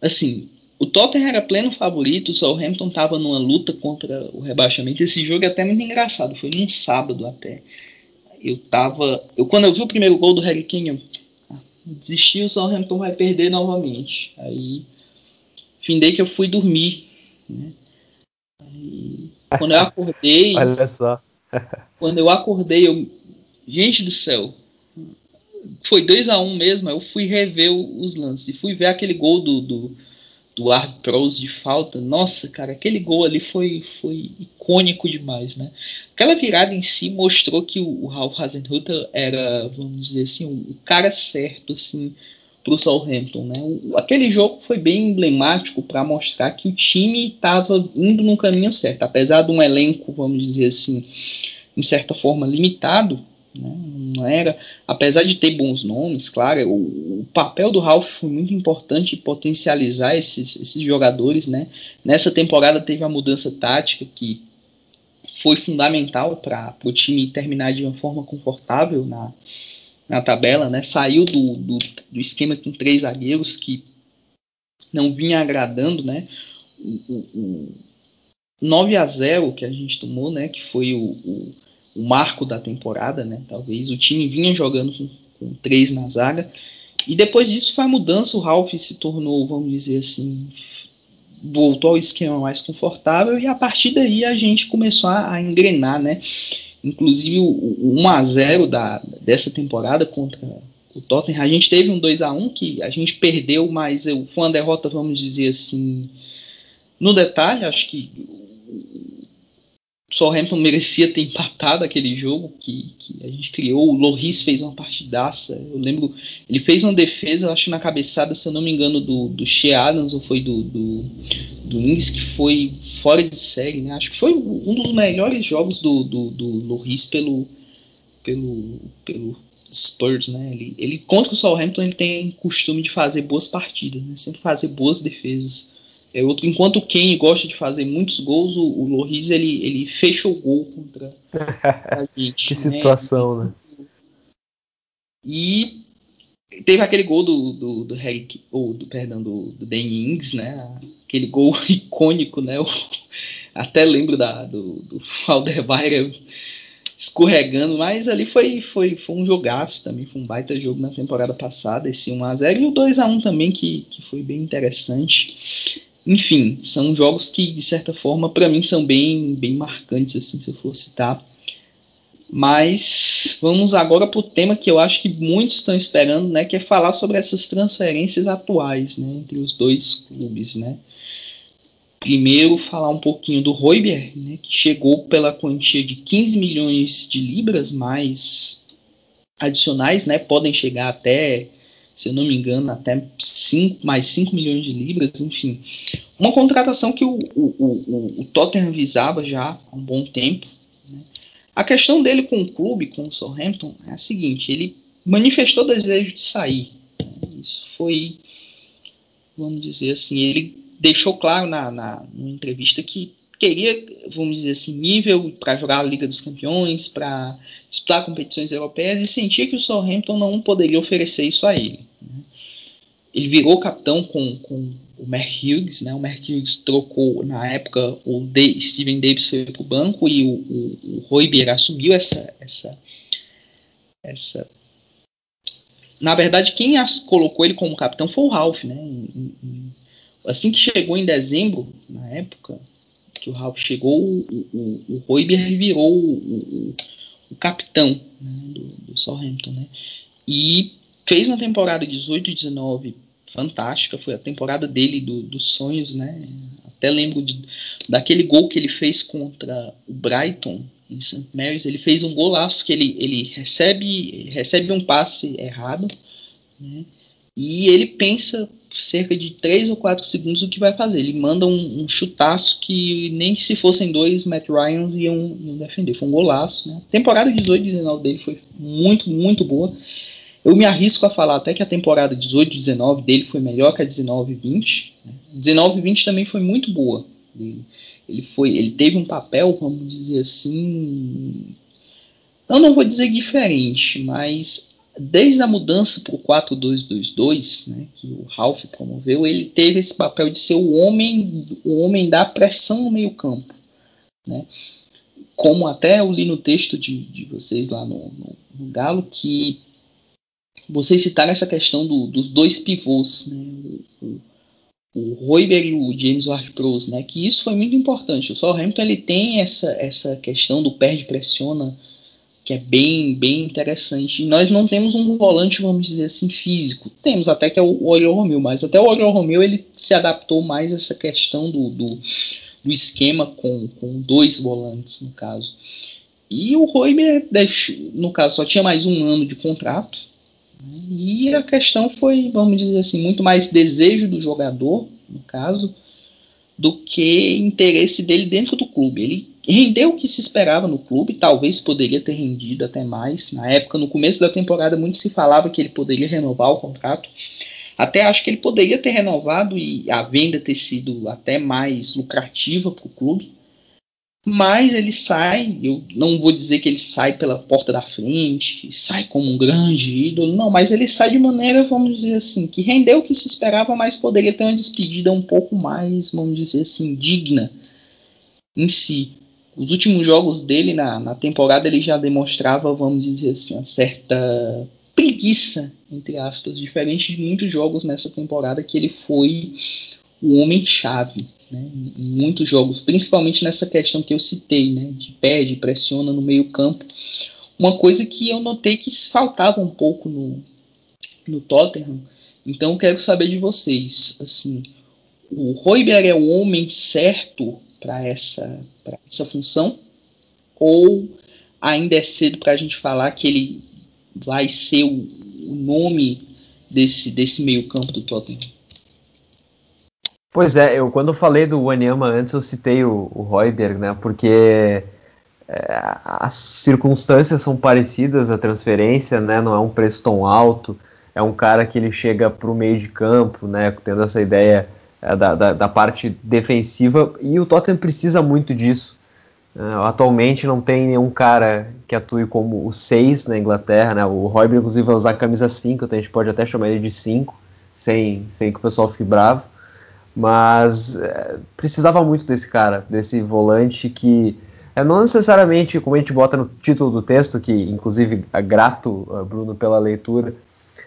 assim, o Tottenham era pleno favorito, o Southampton estava numa luta contra o rebaixamento. Esse jogo é até muito engraçado, foi num sábado até. Eu tava, eu quando eu vi o primeiro gol do Harry Kane, eu, desistir, o Southampton vai perder novamente. Aí, findei que eu fui dormir. Né? Aí, quando eu [laughs] acordei. Olha só. quando eu acordei, eu. Gente do céu. Foi 2 a 1 um mesmo. Eu fui rever os lances. E fui ver aquele gol do, do do Art Pros de falta, nossa, cara, aquele gol ali foi, foi icônico demais, né? Aquela virada em si mostrou que o, Ralph Hasenhutter era, vamos dizer assim, o, cara certo, assim, pro Southampton, né? O, aquele jogo foi bem emblemático para mostrar que o time estava indo no caminho certo, apesar de um elenco, vamos dizer assim, em certa forma limitado, né? Não era, apesar de ter bons nomes, claro, o, o, papel do Ralph foi muito importante potencializar esses, esses jogadores. Né? Nessa temporada teve a mudança tática que foi fundamental para o time terminar de uma forma confortável na, na tabela. Né? Saiu do, do, do esquema com três zagueiros que não vinha agradando. Né? O, o, o 9 a 0 que a gente tomou, né? que foi o, o o marco da temporada, né? Talvez o time vinha jogando com, com três na zaga. E depois disso foi a mudança, o Ralph se tornou, vamos dizer assim, voltou ao esquema mais confortável e a partir daí a gente começou a, a engrenar, né? Inclusive o, o 1 a 0 da, dessa temporada contra o Tottenham, a gente teve um 2 a 1 que a gente perdeu, mas eu, foi uma derrota, vamos dizer assim, no detalhe, acho que Southampton merecia ter empatado aquele jogo que, que a gente criou. O Loris fez uma partidaça. Eu lembro, ele fez uma defesa, acho na cabeçada, se eu não me engano, do, do Shea Adams ou foi do, do, do Ings, que foi fora de série. Né? Acho que foi um dos melhores jogos do, do, do Loris pelo, pelo, pelo Spurs. Né? Ele, ele contra o Southampton ele tem costume de fazer boas partidas, né? sempre fazer boas defesas. É enquanto o Kane gosta de fazer muitos gols, o, o Loris ele, ele fecha o gol contra a [laughs] gente. que né? situação, né? E teve aquele gol do, do, do Harry, ou do, perdão, do, do Danny Ings, né? Aquele gol [laughs] icônico, né? Eu até lembro da, do, do [laughs] Alderweireld escorregando, mas ali foi, foi, foi um jogaço também, foi um baita jogo na temporada passada, esse 1x0 e o 2x1 também, que, que foi bem interessante. Enfim, são jogos que, de certa forma, para mim são bem, bem marcantes, assim, se eu for citar. Mas vamos agora para o tema que eu acho que muitos estão esperando, né, que é falar sobre essas transferências atuais, né, entre os dois clubes, né. Primeiro, falar um pouquinho do Roiber, né, que chegou pela quantia de 15 milhões de libras, mais adicionais, né, podem chegar até se eu não me engano, até cinco, mais 5 milhões de libras, enfim. Uma contratação que o, o, o, o Tottenham visava já há um bom tempo. Né? A questão dele com o clube, com o Southampton, é a seguinte: ele manifestou desejo de sair. Né? Isso foi, vamos dizer assim, ele deixou claro na, na, na entrevista que queria, vamos dizer assim, nível para jogar a Liga dos Campeões, para disputar competições europeias e sentia que o Southampton não poderia oferecer isso a ele. Né? Ele virou capitão com, com o Mark Hughes, né? O Mark Hughes trocou na época o Steven Davis foi para o banco e o, o, o Royber assumiu essa essa essa na verdade quem as, colocou ele como capitão foi o Ralph, né? assim que chegou em dezembro na época que o Ralph chegou, o, o, o virou o, o, capitão né, do, do Southampton, né? E fez uma temporada 18 e 19 fantástica, foi a temporada dele do, dos sonhos, né? Até lembro de, daquele gol que ele fez contra o Brighton em St. Mary's, ele fez um golaço que ele, ele recebe recebe um passe errado, né? E ele pensa cerca de 3 ou 4 segundos o que vai fazer. Ele manda um, um chutaço que nem se fossem dois Matt Ryans iam, iam defender. Foi um golaço. Né? A temporada 18 19 dele foi muito, muito boa. Eu me arrisco a falar até que a temporada 18 19 dele foi melhor que a 19 20. Né? 19 20 também foi muito boa. Ele, ele, foi, ele teve um papel, vamos dizer assim. Eu não vou dizer diferente, mas desde a mudança para o 4-2-2-2, né, que o Ralph promoveu, ele teve esse papel de ser o homem, o homem da pressão no meio campo. Né? Como até eu li no texto de, de vocês lá no, no, no Galo, que vocês citaram essa questão do, dos dois pivôs, né? o, o Royber e o James Ward-Prowse, né? que isso foi muito importante. O Southampton ele tem essa, essa questão do perde-pressiona que é bem, bem interessante. E nós não temos um volante, vamos dizer assim, físico. Temos até que é o Oriol Romeu, mas até o Oriol Romeu ele se adaptou mais a essa questão do, do, do esquema com, com dois volantes, no caso. E o Roiber, no caso, só tinha mais um ano de contrato. Né? E a questão foi, vamos dizer assim, muito mais desejo do jogador, no caso, do que interesse dele dentro do clube. Ele rendeu o que se esperava no clube, talvez poderia ter rendido até mais. Na época, no começo da temporada, muito se falava que ele poderia renovar o contrato. Até acho que ele poderia ter renovado e a venda ter sido até mais lucrativa para o clube. Mas ele sai, eu não vou dizer que ele sai pela porta da frente, sai como um grande ídolo, não, mas ele sai de maneira, vamos dizer assim, que rendeu o que se esperava, mas poderia ter uma despedida um pouco mais, vamos dizer assim, digna em si os últimos jogos dele na, na temporada ele já demonstrava, vamos dizer assim, uma certa preguiça, entre aspas, diferente de muitos jogos nessa temporada que ele foi o homem-chave né, em muitos jogos, principalmente nessa questão que eu citei, né, de perde, pressiona no meio campo. Uma coisa que eu notei que faltava um pouco no, no Tottenham. Então quero saber de vocês, assim, o Royber é o homem certo para essa, essa função? Ou ainda é cedo para a gente falar que ele vai ser o, o nome desse, desse meio campo do Tottenham? Pois é, eu quando eu falei do Wanyama antes eu citei o, o Royberg, né? Porque é, as circunstâncias são parecidas, a transferência, né? Não é um preço tão alto, é um cara que ele chega para o meio de campo, né? Tendo essa ideia da, da, da, parte defensiva e o Tottenham precisa muito disso. Uh, atualmente não tem nenhum cara que atue como o 6 na Inglaterra, né? O Royber inclusive vai usar a camisa 5, então a gente pode até chamar ele de 5, sem, sem que o pessoal fique bravo. Mas é, precisava muito desse cara, desse volante que é, não necessariamente, como a gente bota no título do texto, que inclusive é grato, Bruno, pela leitura,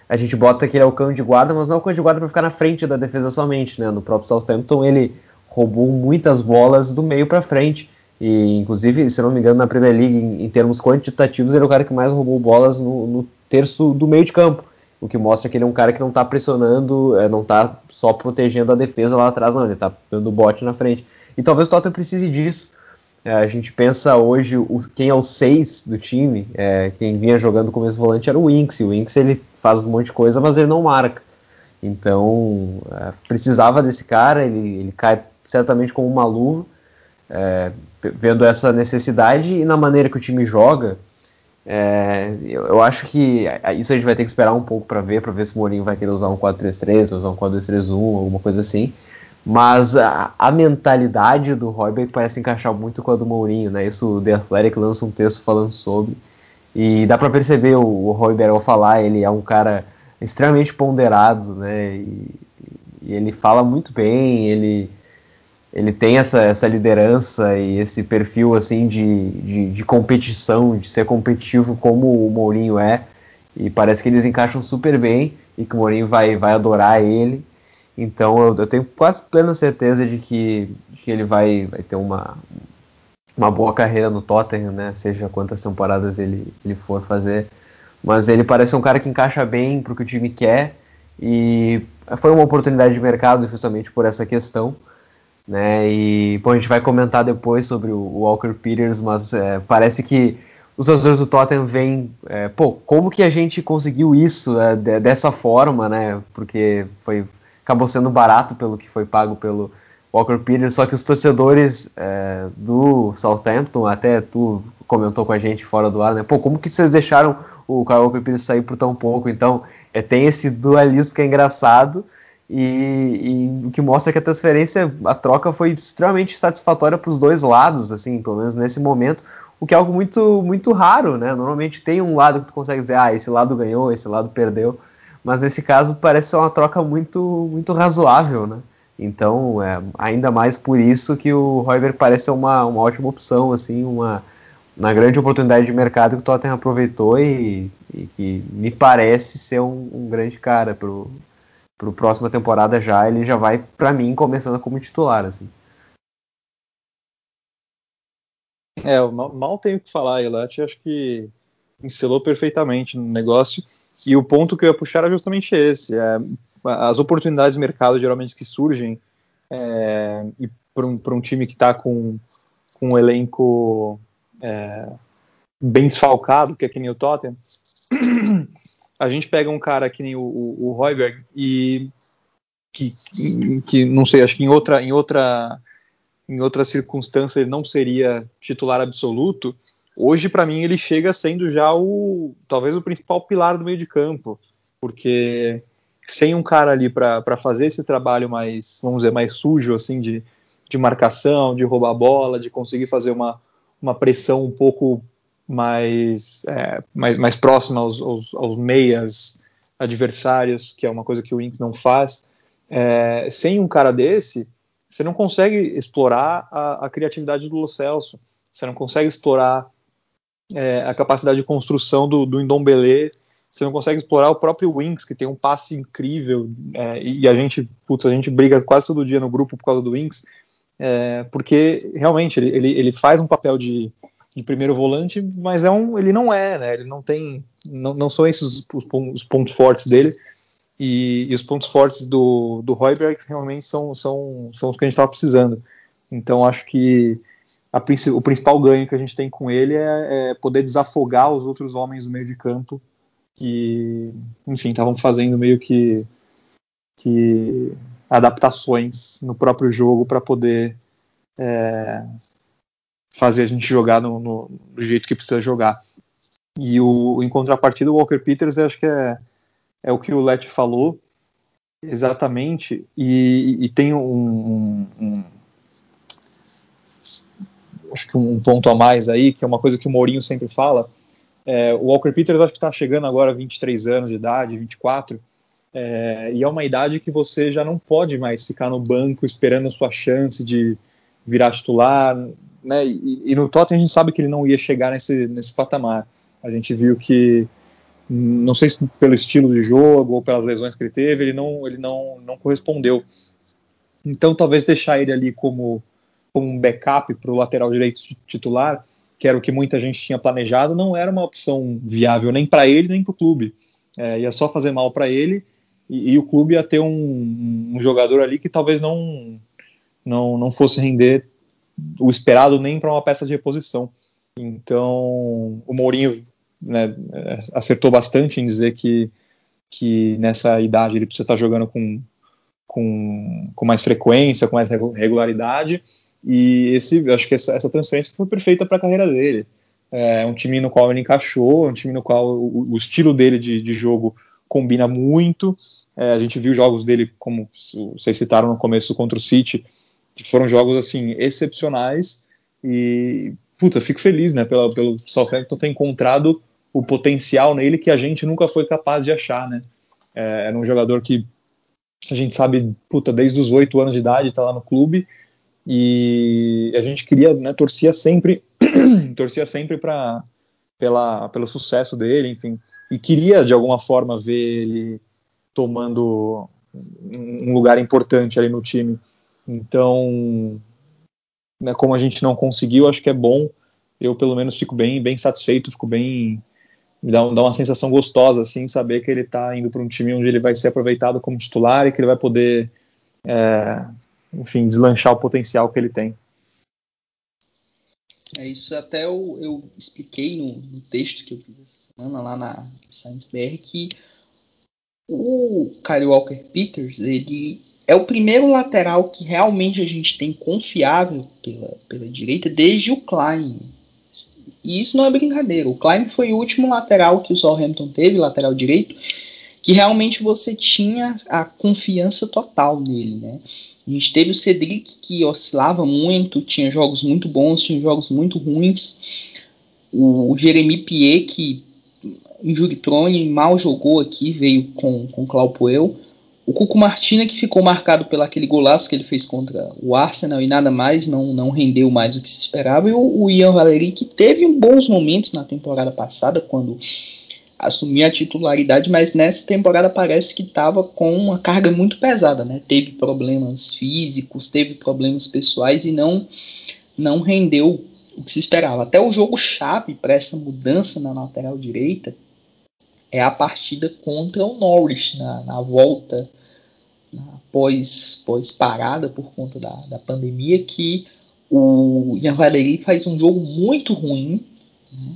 a gente bota que ele é o cão de guarda, mas não é o cão de guarda para ficar na frente da defesa somente, né? No próprio Southampton ele roubou muitas bolas do meio para frente. E, inclusive, se não me engano, na Premier League, em, em, termos quantitativos, ele é o cara que mais roubou bolas no, no terço do meio de campo o que mostra que ele é um cara que não está pressionando, é, não está só protegendo a defesa lá atrás, não, ele está dando bote na frente. E talvez o Tottenham precise disso. É, a gente pensa hoje o, quem é o 6 do time, é, quem vinha jogando como esse volante era o Winks, e o Winks ele faz um monte de coisa, mas ele não marca. Então é, precisava desse cara, ele, ele cai certamente como uma luva, é, vendo essa necessidade e na maneira que o time joga, é, eu, eu, acho que isso a gente vai ter que esperar um pouco para ver, para ver se o Mourinho vai querer usar um 4-3-3, usar um 4-2-3-1, alguma coisa assim. Mas a, a mentalidade do Roybeck parece encaixar muito com a do Mourinho, né? Isso o The Athletic lança um texto falando sobre. E dá para perceber o, o ao falar, ele é um cara extremamente ponderado, né? E, e ele fala muito bem, ele ele tem essa, essa liderança e esse perfil assim de, de, de, competição, de ser competitivo como o Mourinho é, e parece que eles encaixam super bem e que o Mourinho vai, vai adorar ele. Então eu, eu tenho quase plena certeza de que, de que ele vai, vai ter uma, uma boa carreira no Tottenham, né? Seja quantas temporadas ele, ele for fazer. Mas ele parece um cara que encaixa bem para o que o time quer e foi uma oportunidade de mercado justamente por essa questão né? E bom, a gente vai comentar depois sobre o Walker Peters, mas é, parece que os torcedores do Tottenham veem, é, pô, como que a gente conseguiu isso é, de, dessa forma, né? Porque foi acabou sendo barato pelo que foi pago pelo Walker Peters, só que os torcedores é, do Southampton, até tu comentou com a gente fora do ar, né? Pô, como que vocês deixaram o Kyle Walker Peters sair por tão pouco? Então, é, tem esse dualismo que é engraçado, e, o que mostra que a transferência, a troca foi extremamente satisfatória para os dois lados, assim, pelo menos nesse momento, o que é algo muito, muito raro, né? Normalmente tem um lado que tu consegue dizer, ah, esse lado ganhou, esse lado perdeu, mas nesse caso parece ser uma troca muito, muito razoável, né? Então, é, ainda mais por isso que o Royber parece ser uma, uma ótima opção, assim, uma, uma grande oportunidade de mercado que o Tottenham aproveitou e, e que me parece ser um, um grande cara pro a próxima temporada já, ele já vai, para mim, começando como titular, assim. É, mal, mal tenho o que falar, Elat acho que encelou perfeitamente no negócio. E o ponto que eu ia puxar era justamente esse. É, as oportunidades de mercado geralmente que surgem é, e para um, um time que está com, com um elenco é, bem desfalcado, que é que nem o Tottenham, [clears throat] a gente pega um cara que nem o, o, o Royberg e que, que não sei, acho que em outra em outra em outra circunstância ele não seria titular absoluto. Hoje para mim ele chega sendo já o talvez o principal pilar do meio de campo, porque sem um cara ali para fazer esse trabalho mais, vamos dizer, mais sujo assim de, de marcação, de roubar bola, de conseguir fazer uma, uma pressão um pouco mais, é, mais, mais próxima aos, aos, aos, meias adversários, que é uma coisa que o Inks não faz. É, sem um cara desse, você não consegue explorar a, a criatividade do Lo Celso, você não consegue explorar é, a capacidade de construção do, do Indombele você não consegue explorar o próprio Winks, que tem um passe incrível, é, e a gente, putz, a gente briga quase todo dia no grupo por causa do Winks, é, porque realmente ele, ele, ele, faz um papel de, de, primeiro volante, mas é um, ele não é, né? Ele não tem, não, não são esses os, os pontos fortes dele. E, e, os pontos fortes do, do Royberg realmente são, são, são os que a gente estava precisando. Então acho que a, o principal ganho que a gente tem com ele é, é, poder desafogar os outros homens do meio de campo que, enfim, estavam fazendo meio que, que adaptações no próprio jogo para poder é, fazer a gente jogar no, no, do jeito que precisa jogar. E o, em contrapartida, o Walker Peters, acho que é, é o que o Let falou exatamente, e, e tem um, um, acho que um ponto a mais aí, que é uma coisa que o Mourinho sempre fala. É, o Walker Peters acho que está chegando agora a 23 anos de idade, 24, é, e é uma idade que você já não pode mais ficar no banco esperando a sua chance de virar titular, né? E, e no Tottenham a gente sabe que ele não ia chegar nesse, nesse patamar. A gente viu que não sei se pelo estilo de jogo ou pelas lesões que ele teve, ele não, ele não, não correspondeu. Então, talvez deixar ele ali como, como um backup para o lateral direito titular, que era o que muita gente tinha planejado, não era uma opção viável nem para ele nem para o clube. É, ia só fazer mal para ele e, e, o clube ia ter um, um, jogador ali que talvez não, não, não fosse render o esperado nem para uma peça de reposição. Então, o Mourinho né, acertou bastante em dizer que, que nessa idade ele precisa estar jogando com, com, com mais frequência, com mais regularidade. E esse, acho que essa, essa transferência foi perfeita para a carreira dele. É um time no qual ele encaixou, um time no qual o, o estilo dele de, de jogo combina muito. É, a gente viu jogos dele, como vocês citaram no começo contra o City, que foram jogos assim excepcionais. E puta, fico feliz, né, pelo, pelo Southampton ter encontrado o potencial nele que a gente nunca foi capaz de achar, né? É, era um jogador que a gente sabe, puta, desde os oito anos de idade está lá no clube e a gente queria, né, torcia sempre, [clears throat] torcia sempre para pela pelo sucesso dele, enfim, e queria de alguma forma ver ele tomando um lugar importante ali no time. Então, né, como a gente não conseguiu, acho que é bom. Eu pelo menos fico bem, bem satisfeito, fico bem me dá, dá uma sensação gostosa, assim, saber que ele está indo para um time onde ele vai ser aproveitado como titular e que ele vai poder, é, enfim, deslanchar o potencial que ele tem. É isso, até eu, eu expliquei no, no, texto que eu fiz essa semana lá na Science BR que o Kyle Walker Peters, ele é o primeiro lateral que realmente a gente tem confiável pela, pela direita desde o Klein. E isso não é brincadeira. O Klein foi o último lateral que o Southampton teve, lateral direito, que realmente você tinha a confiança total nele, né? A gente teve o Cedric que oscilava muito, tinha jogos muito bons, tinha jogos muito ruins. O, o Jeremy Piet, que injury prone, mal jogou aqui, veio com, com Claupuel. O Cuco Martina, que ficou marcado pelo aquele golaço que ele fez contra o Arsenal e nada mais, não, não rendeu mais o que se esperava. E o, o Ian Valeri, que teve bons momentos na temporada passada, quando assumiu a titularidade, mas nessa temporada parece que estava com uma carga muito pesada, né? Teve problemas físicos, teve problemas pessoais e não, não rendeu o que se esperava. Até o jogo chave para essa mudança na lateral direita é a partida contra o Norwich na, na volta pós, pós parada por conta da, da pandemia que o Ian Valeri faz um jogo muito ruim né?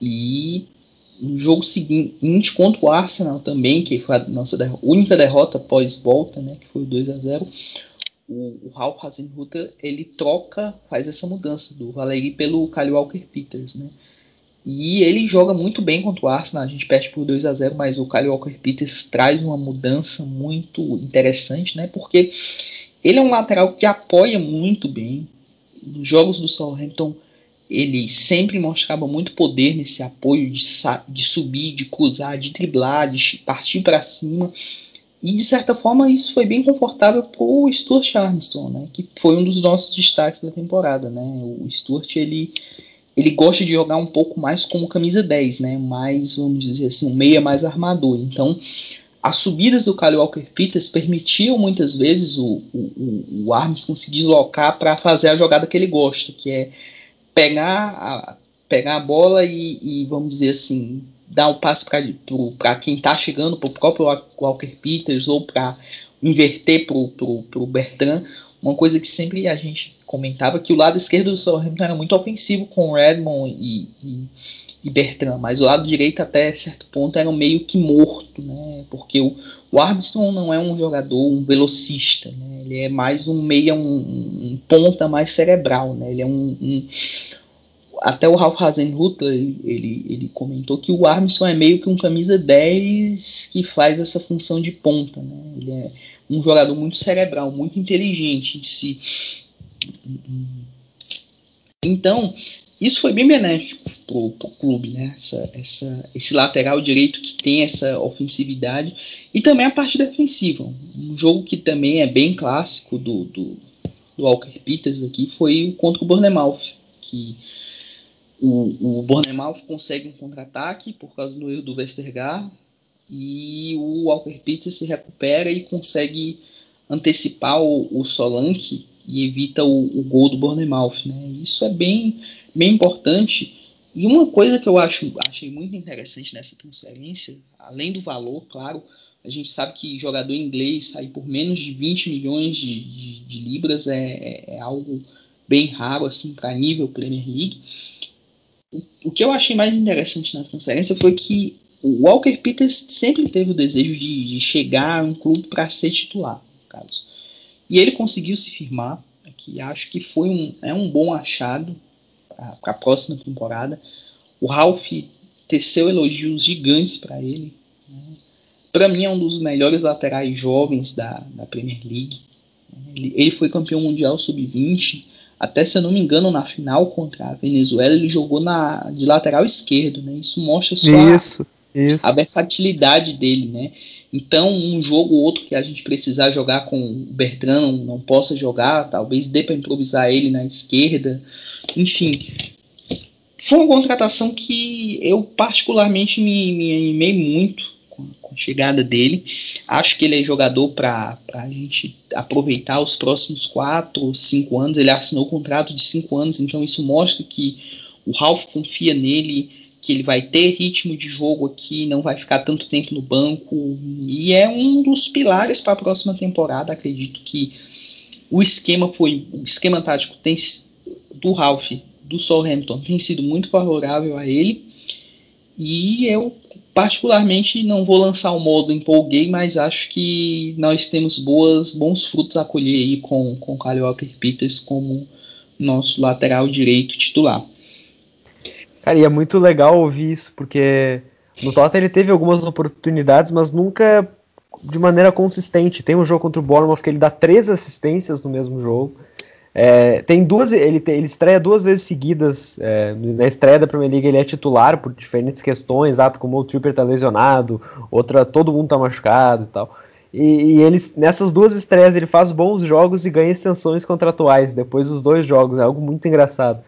e no jogo seguinte contra o Arsenal também que foi a nossa derrota, única derrota pós volta né, que foi o 2 a 0 o, o Ralph Hasenhutter ele troca faz essa mudança do Valeri pelo Kyle Walker Peters né e ele joga muito bem contra o Arsenal. A gente perde por 2 a 0 mas o Kyle Walker Peters traz uma mudança muito interessante, né? Porque ele é um lateral que apoia muito bem. Nos jogos do Southampton, ele sempre mostrava muito poder nesse apoio de, de subir, de cruzar, de driblar, de partir para cima. E de certa forma isso foi bem confortável para o Stuart Armstrong, né? Que foi um dos nossos destaques da temporada, né? O Stuart ele ele gosta de jogar um pouco mais como camisa 10, né? Mais, vamos dizer assim, um meia mais armador. Então, as subidas do Kyle Walker Peters permitiam muitas vezes o, o, o Armstrong se deslocar para fazer a jogada que ele gosta, que é pegar a, pegar a bola e, e vamos dizer assim, dar o um passe para quem está chegando, para o próprio Walker Peters ou para inverter para o Bertrand. Uma coisa que sempre a gente comentava que o lado esquerdo do Southampton era muito ofensivo com Redmond e, e e Bertrand, mas o lado direito até certo ponto era meio que morto, né? Porque o, o Arbison não é um jogador, um velocista, né? Ele é mais um meia, um, um ponta mais cerebral, né? Ele é um, um até o Ralph Hasenhutter, ele, ele, ele, comentou que o Armstrong é meio que um camisa 10 que faz essa função de ponta. Né? Ele é um jogador muito cerebral, muito inteligente em si. Então, isso foi bem benéfico para o clube, né? Essa, essa, esse lateral direito que tem essa ofensividade e também a parte defensiva. Um jogo que também é bem clássico do, do, do Walker Peters aqui foi o contra o Bournemouth, que o, o Bournemouth consegue um contra-ataque por causa do erro do Westergaard e o Walker Peters se recupera e consegue antecipar o, o Solanke e evita o, o gol do Bournemouth. Né? Isso é bem bem importante. E uma coisa que eu acho, achei muito interessante nessa transferência, além do valor, claro, a gente sabe que jogador inglês sair por menos de 20 milhões de, de, de libras é, é, é, algo bem raro assim para nível Premier League. O, o, que eu achei mais interessante na transferência foi que o Walker Peters sempre teve o desejo de, de chegar a um clube para ser titular, Carlos. E ele conseguiu se firmar aqui. Acho que foi um, é um bom achado para a próxima temporada. O Ralph teceu elogios gigantes para ele. Para mim é um dos melhores laterais jovens da, da Premier League. Ele, ele foi campeão mundial sub-20. Até se eu não me engano, na final contra a Venezuela, ele jogou na, de lateral esquerdo. Né? Isso mostra só isso, a, isso. a versatilidade dele. Né? Então, um jogo ou outro que a gente precisar jogar com o Bertrand não, não possa jogar, talvez dê para improvisar ele na esquerda. Enfim, foi uma contratação que eu particularmente me, me animei muito com, a chegada dele. Acho que ele é jogador para a gente aproveitar os próximos 4 ou 5 anos. Ele assinou o contrato de 5 anos, então isso mostra que o Ralph confia nele, que ele vai ter ritmo de jogo aqui, não vai ficar tanto tempo no banco. E é um dos pilares para a próxima temporada. Acredito que o esquema foi. O esquema tático tem do Ralph, do Southampton, tem sido muito favorável a ele. E eu, particularmente, não vou lançar o modo empolguei, mas acho que nós temos boas, bons frutos a colher aí com, com o Kyle Walker Peters como nosso lateral direito titular. Cara, e é muito legal ouvir isso, porque no Tottenham ele teve algumas oportunidades, mas nunca de maneira consistente. Tem um jogo contra o Bournemouth que ele dá três assistências no mesmo jogo. É, tem duas, ele, ele estreia duas vezes seguidas. É, na estreia da Premier League ele é titular por diferentes questões, ah, como o Tripper tá lesionado, outra todo mundo tá machucado e tal. E, e ele, nessas duas estreias ele faz bons jogos e ganha extensões contratuais depois dos dois jogos, é algo muito engraçado.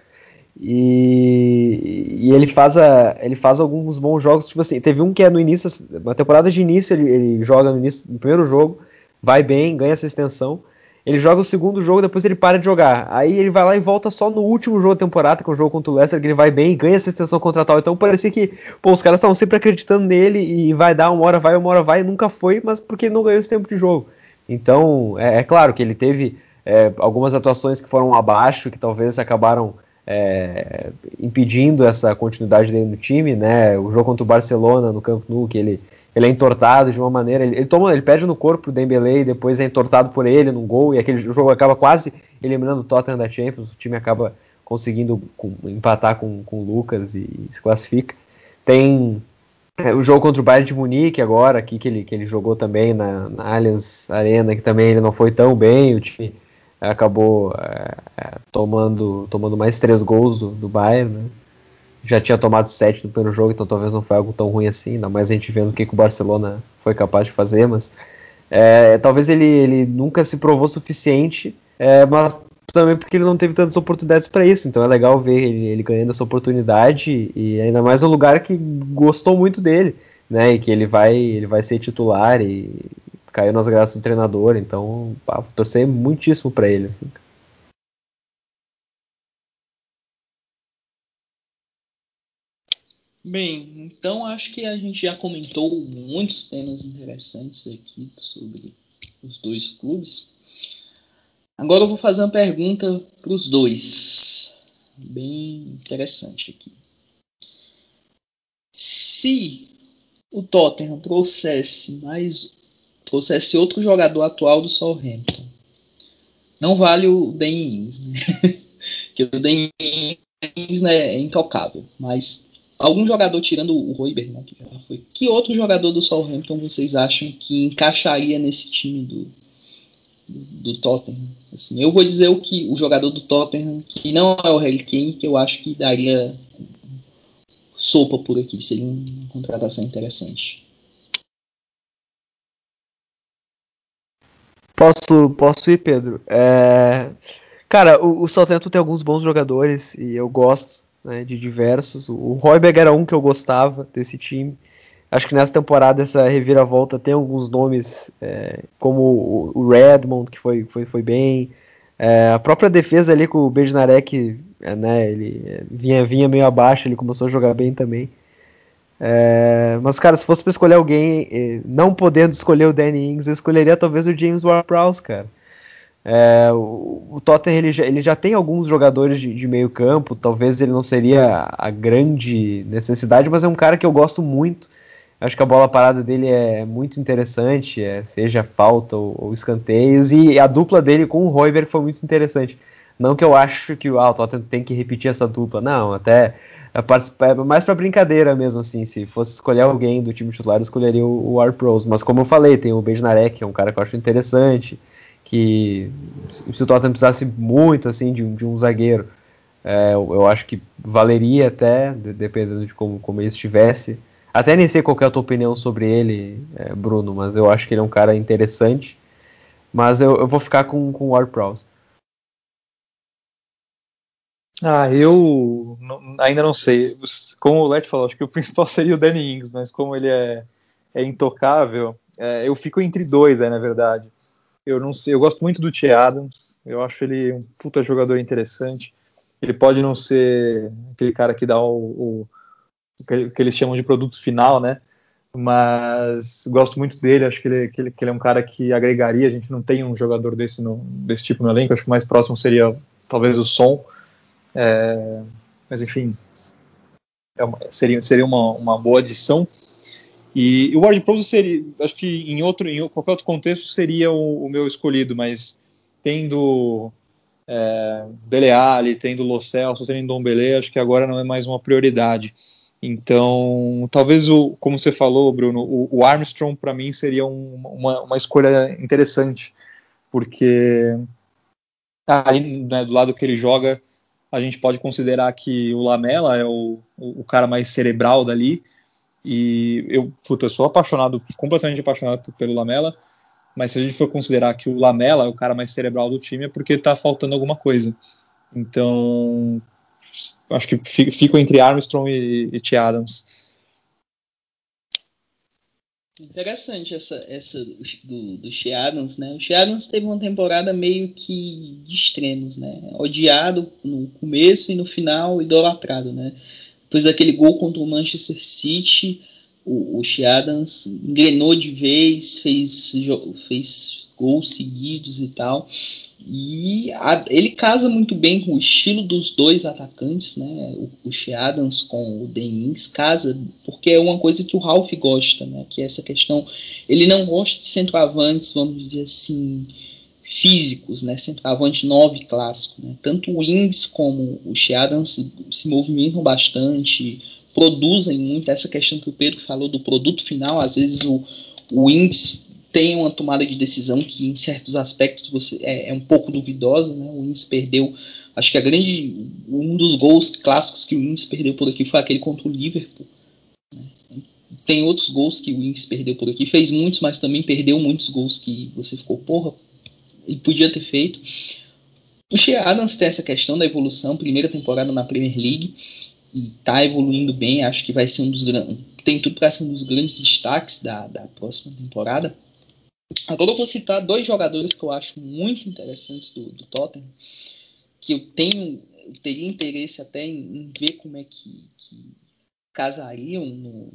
E, e, ele faz a, ele faz alguns bons jogos, tipo assim, teve um que é no início, uma temporada de início, ele, ele joga no início, no primeiro jogo, vai bem, ganha essa extensão. Ele joga o segundo jogo, depois ele para de jogar. Aí ele vai lá e volta só no último jogo da temporada, que é o jogo contra o Leicester, que ele vai bem e ganha essa extensão contratual. Então parecia que, pô, os caras estavam sempre acreditando nele e vai dar, uma hora vai, uma hora vai, e nunca foi, mas porque ele não ganhou esse tempo de jogo. Então, é, é claro que ele teve é, algumas atuações que foram abaixo, que talvez acabaram é, impedindo essa continuidade dele no time, né? O jogo contra o Barcelona no Camp Nou, que ele ele é entortado de uma maneira, ele, ele toma, ele pede no corpo pro Dembele e depois é entortado por ele num gol e aquele jogo acaba quase eliminando o Tottenham da Champions, o time acaba conseguindo com, empatar com, com o Lucas e, e se classifica. Tem é, o jogo contra o Bayern de Munique agora, aqui que ele, que ele jogou também na, na Allianz Arena, que também ele não foi tão bem, o time acabou é, é tomando, tomando mais três gols do, do Bayern, né? Já tinha tomado 7 no primeiro jogo, então talvez não foi algo tão ruim assim, ainda mais a gente vendo o que, que o Barcelona foi capaz de fazer, mas é, talvez ele, ele nunca se provou suficiente, é, mas também porque ele não teve tantas oportunidades para isso. Então é legal ver ele, ele, ganhando essa oportunidade e ainda mais um lugar que gostou muito dele, né? E que ele vai, ele vai ser titular e caiu nas graças do treinador. Então, pá, torcer muitíssimo para ele. Assim. Bem, então acho que a gente já comentou muitos temas interessantes aqui sobre os dois clubes. Agora eu vou fazer uma pergunta para os dois, bem interessante aqui. Se o Tottenham trouxesse mais trouxesse outro jogador atual do Southampton, não vale o Dan Ings, né? [laughs] que o Dan Ings né, é intocável, mas algum jogador tirando o Royber, né, que. Que outro jogador do Southampton vocês acham que encaixaria nesse time do, do, do Tottenham? Assim, eu vou dizer o que o jogador do Tottenham que não é o Harry Kane, que eu acho que daria sopa por aqui, seria uma contratação interessante. Posso, posso ir, Pedro? É... Cara, o, o Southampton tem alguns bons jogadores e eu gosto né, de diversos. O Royberg era um que eu gostava desse time. Acho que nessa temporada essa reviravolta tem alguns nomes, é, como o Redmond, que foi, foi, foi bem. É, a própria defesa ali com o Bejnarek, é, né, ele vinha, vinha meio abaixo, ele começou a jogar bem também. É, mas, cara, se fosse para escolher alguém, não podendo escolher o Danny Ings, eu escolheria talvez o James Ward-Prowse, cara. É, o, o Tottenham ele já, ele já tem alguns jogadores de, de, meio campo, talvez ele não seria a grande necessidade, mas é um cara que eu gosto muito. Acho que a bola parada dele é muito interessante, é, seja falta ou, ou, escanteios, e a dupla dele com o Royberg foi muito interessante. Não que eu acho que ah, o Tottenham tem que repetir essa dupla, não, até é, mais para brincadeira mesmo, assim, se fosse escolher alguém do time titular, eu escolheria o, o R-Pros, mas como eu falei, tem o Bejnarek, que é um cara que eu acho interessante, que se o Tottenham precisasse muito assim de, de um zagueiro, é, eu, eu, acho que valeria até, dependendo de como, como ele estivesse. Até nem sei qual é a tua opinião sobre ele, é, Bruno, mas eu acho que ele é um cara interessante. Mas eu, eu vou ficar com, com o Ward Prowse. Ah, eu não, ainda não sei. Como o Let falou, acho que o [laughs] principal seria o Danny Ings, mas como ele é, é intocável, é, eu fico entre dois, né, na verdade. Eu não sei, eu gosto muito do T. Adams. Eu acho ele um puta jogador interessante. Ele pode não ser aquele cara que dá o, o que eles chamam de produto final, né? Mas gosto muito dele. Acho que ele, que ele, que ele é um cara que agregaria. A gente não tem um jogador desse, no, desse tipo no elenco. Acho que o mais próximo seria talvez o Som. É, mas enfim, é uma, seria, seria uma, uma boa adição. E, o Ward Prowse seria, acho que em outro, em qualquer outro contexto seria o, o meu escolhido, mas tendo é, Bele Ali, tendo Lo Celso, tendo Dom Belé, acho que agora não é mais uma prioridade. Então, talvez o, como você falou, Bruno, o, o Armstrong para mim seria um, uma, uma escolha interessante, porque ali né, do lado que ele joga, a gente pode considerar que o Lamela é o, o, o cara mais cerebral dali, e eu, puta, eu sou apaixonado, completamente apaixonado pelo Lamela, mas se a gente for considerar que o Lamela é o cara mais cerebral do time, é porque tá faltando alguma coisa. Então, acho que fico entre Armstrong e, e T. Adams. Interessante essa, essa do, do Shea Adams, né? O Shea Adams teve uma temporada meio que de extremos, né? Odiado no começo e no final idolatrado, né? Depois daquele gol contra o Manchester City, o, o Adams engrenou de vez, fez, fez gols seguidos e tal. E a, ele casa muito bem com o estilo dos dois atacantes, né? O, o Adams com o Denins casa, porque é uma coisa que o Ralph gosta, né? Que é essa questão. Ele não gosta de centroavantes, vamos dizer assim, físicos, né, centroavante 9 clássico. Né? Tanto o Ings como o Sheadan se, se movimentam bastante, produzem muito essa questão que o Pedro falou do produto final. Às vezes o, o Ings tem uma tomada de decisão que em certos aspectos você é, é um pouco duvidosa. Né? O Ings perdeu, acho que a grande um dos gols clássicos que o Ings perdeu por aqui foi aquele contra o Liverpool. Né? Tem outros gols que o Ings perdeu por aqui, fez muitos, mas também perdeu muitos gols que você ficou, porra, ele podia ter feito. O Shea Adams tem essa questão da evolução, primeira temporada na Premier League, e tá evoluindo bem, acho que vai ser um dos. Tem tudo para ser um dos grandes destaques da, da próxima temporada. Agora eu vou citar dois jogadores que eu acho muito interessantes do, do Tottenham, que eu tenho, eu teria interesse até em, em ver como é que, que casariam no,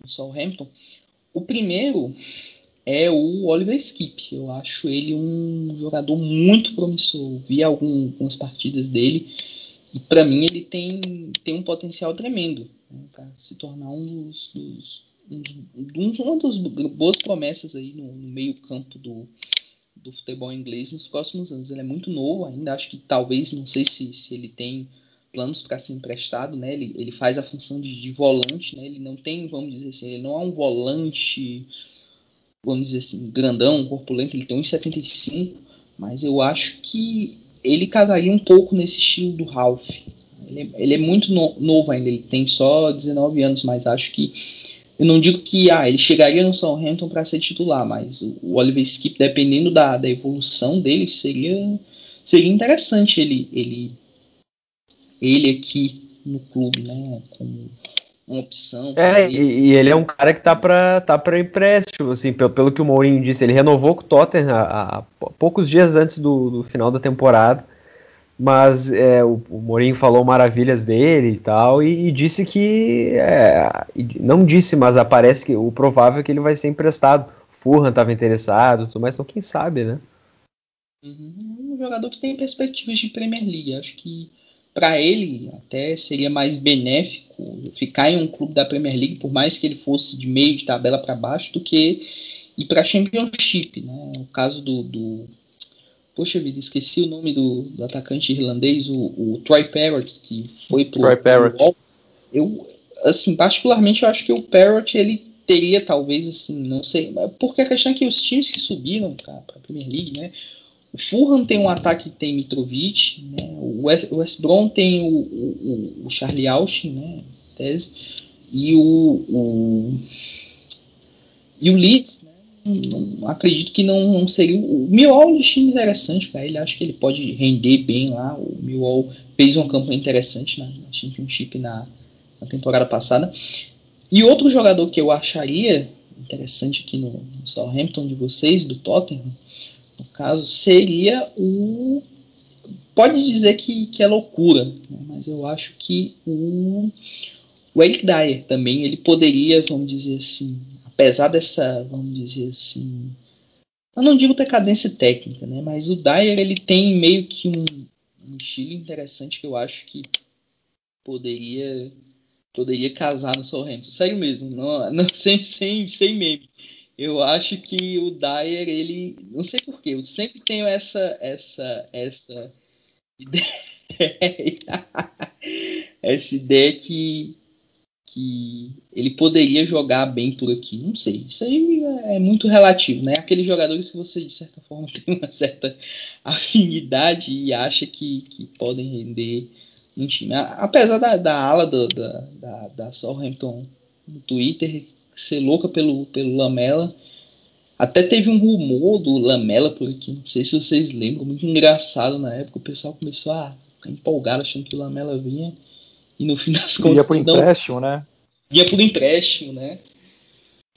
no Southampton. O primeiro é o Oliver Skip. Eu acho ele um jogador muito promissor. Vi algumas partidas dele e para mim ele tem, tem um potencial tremendo né, para se tornar um dos, dos uns, uma das boas promessas aí no, no meio campo do, do futebol inglês nos próximos anos. Ele é muito novo ainda, acho que talvez, não sei se, se ele tem planos para ser emprestado, né? Ele, ele faz a função de, de, volante, né? Ele não tem, vamos dizer assim, ele não é um volante, vamos dizer assim, grandão, corpulento, ele tem 1,75, mas eu acho que ele casaria um pouco nesse estilo do Ralph. Ele é, ele é muito no, novo ainda, ele tem só 19 anos, mas acho que eu não digo que ah, ele chegaria no Southampton para ser titular, mas o Oliver Skip, dependendo da, da evolução dele, seria, seria interessante ele, ele, ele aqui no clube, né? Como uma opção. É, e, e, ele é um cara que tá para tá empréstimo, assim, pelo, pelo que o Mourinho disse, ele renovou com o Tottenham há, há poucos dias antes do, do final da temporada mas é, o, o Mourinho falou maravilhas dele e tal, e, e disse que. É, não disse, mas aparece que o provável é que ele vai ser emprestado. Furran estava interessado, mas então quem sabe, né? Uhum, um jogador que tem perspectivas de Premier League. Acho que para ele até seria mais benéfico ficar em um clube da Premier League, por mais que ele fosse de meio de tabela para baixo, do que ir para a Championship. Né? O caso do, do Poxa vida, esqueci o nome do, do atacante irlandês, o, o Troy Parrott, que foi pro, Troy Parrott. Pro eu, assim, particularmente eu acho que o Parrott, ele teria talvez, assim, não sei, porque a questão é que os times que subiram para a Premier League, né, o Fulham tem um ataque que tem Mitrovic, né, o West, West Brom tem o, o, o Charlie Austin, né, tese, e o, o e o Leeds, não, acredito que não, não seria. O Millwall é um destino interessante para ele. Acho que ele pode render bem lá. O Millwall fez uma campanha interessante na, na Championship na, na, temporada passada. E outro jogador que eu acharia interessante aqui no, no Southampton de vocês, do Tottenham, no caso, seria o. Pode dizer que, que é loucura, né? mas eu acho que o, o Eric Dyer também ele poderia, vamos dizer assim, apesar dessa, vamos dizer assim, eu não digo decadência técnica, né? Mas o Dyer ele tem meio que um, um estilo interessante que eu acho que poderia poderia casar no Southampton. Sério mesmo, não, não [laughs] sem, sem, sem meme. Eu acho que o Dyer, ele. Não sei porquê, eu sempre tenho essa. essa, essa ideia. [laughs] essa ideia que, que ele poderia jogar bem por aqui. Não sei. Isso aí é muito relativo, né? Aqueles jogadores que você, de certa forma, [laughs] tem uma certa afinidade e acha que, que podem render um time. Apesar da, da ala do, da, da, da Southampton no Twitter ser louca pelo, pelo Lamela. Até teve um rumor do Lamela por aqui, não sei se vocês lembram, muito engraçado na época. O pessoal começou a ficar empolgado achando que o Lamela vinha e no fim das contas. Ia por empréstimo, não, né? Ia por empréstimo, né?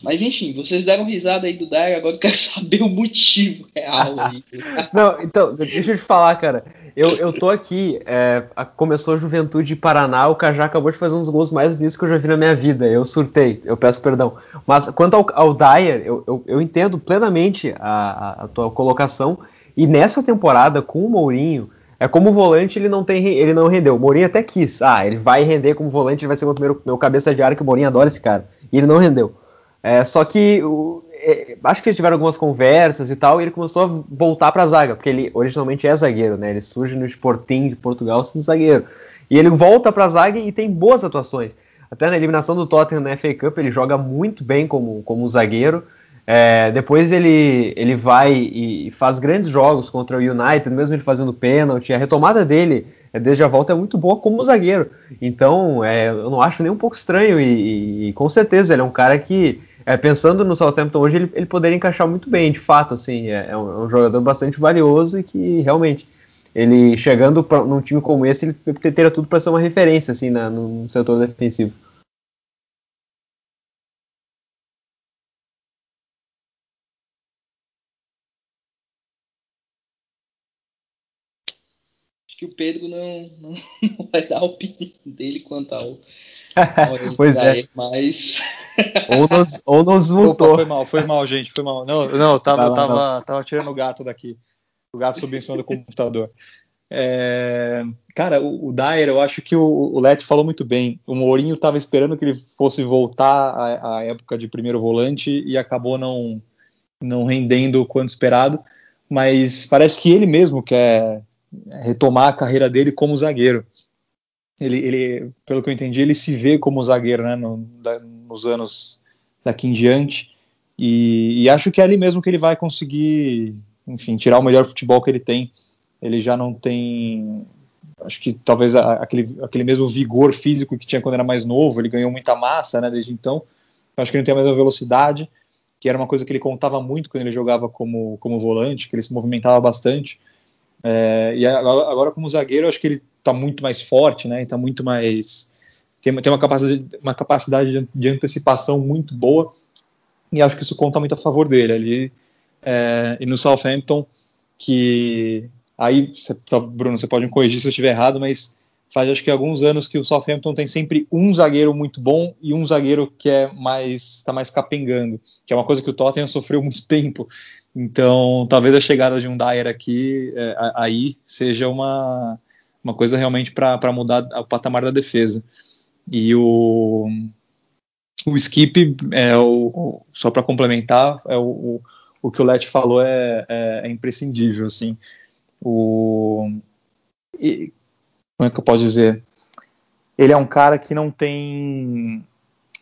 Mas enfim, vocês deram risada aí do Dyer, agora eu quero [laughs] saber o motivo real [laughs] não, então, deixa eu te falar, cara. Eu, eu tô aqui, é, começou a Juventude Paraná, o Cajá acabou de fazer uns gols mais bonitos que eu já vi na minha vida. Eu surtei, eu peço perdão. Mas quanto ao, ao Dyer, eu, eu, eu entendo plenamente a, a, a tua colocação. E nessa temporada, com o Mourinho, é como volante, ele não tem, ele não rendeu. O Mourinho até quis. Ah, ele vai render como volante, ele vai ser meu primeiro meu cabeça de área, que o Mourinho adora esse cara. E ele não rendeu. É, só que o, é, acho que eles tiveram algumas conversas e tal, e ele começou a voltar para a zaga, porque ele originalmente é zagueiro, né? Ele surge no Sporting de Portugal sendo zagueiro. E ele volta para a zaga e tem boas atuações. Até na eliminação do Tottenham na FA Cup, ele joga muito bem como, como zagueiro. É, depois ele, ele vai e faz grandes jogos contra o United, mesmo ele fazendo pênalti. A retomada dele é, desde a volta é muito boa como zagueiro. Então é, eu não acho nem um pouco estranho. E, e, com certeza ele é um cara que, é, pensando no Southampton hoje, ele, ele poderia encaixar muito bem, de fato. Assim, é, é um, é um, jogador bastante valioso e que realmente ele chegando pra, num time como esse, ele teria tudo para ser uma referência assim na, no setor defensivo. Que o Pedro não, não, [laughs] não vai dar a opinião dele quanto ao, ao [laughs] pois é. mas [laughs] ou nos, ou nos voltou. Opa, foi mal, foi mal, gente, foi mal. Não, não, eu tava, lá, tava, não. tava tirando o gato daqui. O gato subiu em cima do computador. É, cara, o, o Dyer, eu acho que o, o Let falou muito bem. O Mourinho estava esperando que ele fosse voltar à, à, época de primeiro volante e acabou não, não rendendo o quanto esperado. Mas parece que ele mesmo quer retomar a carreira dele como zagueiro. Ele, ele pelo que eu entendi, ele se vê como zagueiro né, no, da, nos anos daqui em diante. E, e acho que é ali mesmo que ele vai conseguir, enfim, tirar o melhor futebol que ele tem ele já não tem acho que talvez aquele, aquele mesmo vigor físico que tinha quando era mais novo, ele ganhou muita massa, né, desde então, acho que ele não tem a mesma velocidade, que era uma coisa que ele contava muito quando ele jogava como, como volante, que ele se movimentava bastante, é, e agora, como zagueiro, acho que ele está muito mais forte, né, está muito mais, tem, tem uma capacidade, uma capacidade de, de, antecipação muito boa, e acho que isso conta muito a favor dele, ali, é, e no Southampton, que Aí, tá, Bruno, você pode me corrigir se eu estiver errado, mas faz acho que alguns anos que o Southampton tem sempre um zagueiro muito bom e um zagueiro que é mais está mais capengando, que é uma coisa que o Tottenham sofreu muito tempo. Então, talvez a chegada de um Dyer aqui é, aí seja uma, uma coisa realmente para mudar o patamar da defesa. E o o skip é o, só para complementar é o, o, o que o Let falou é, é, é imprescindível assim o e, como é que eu posso dizer? Ele é um cara que não tem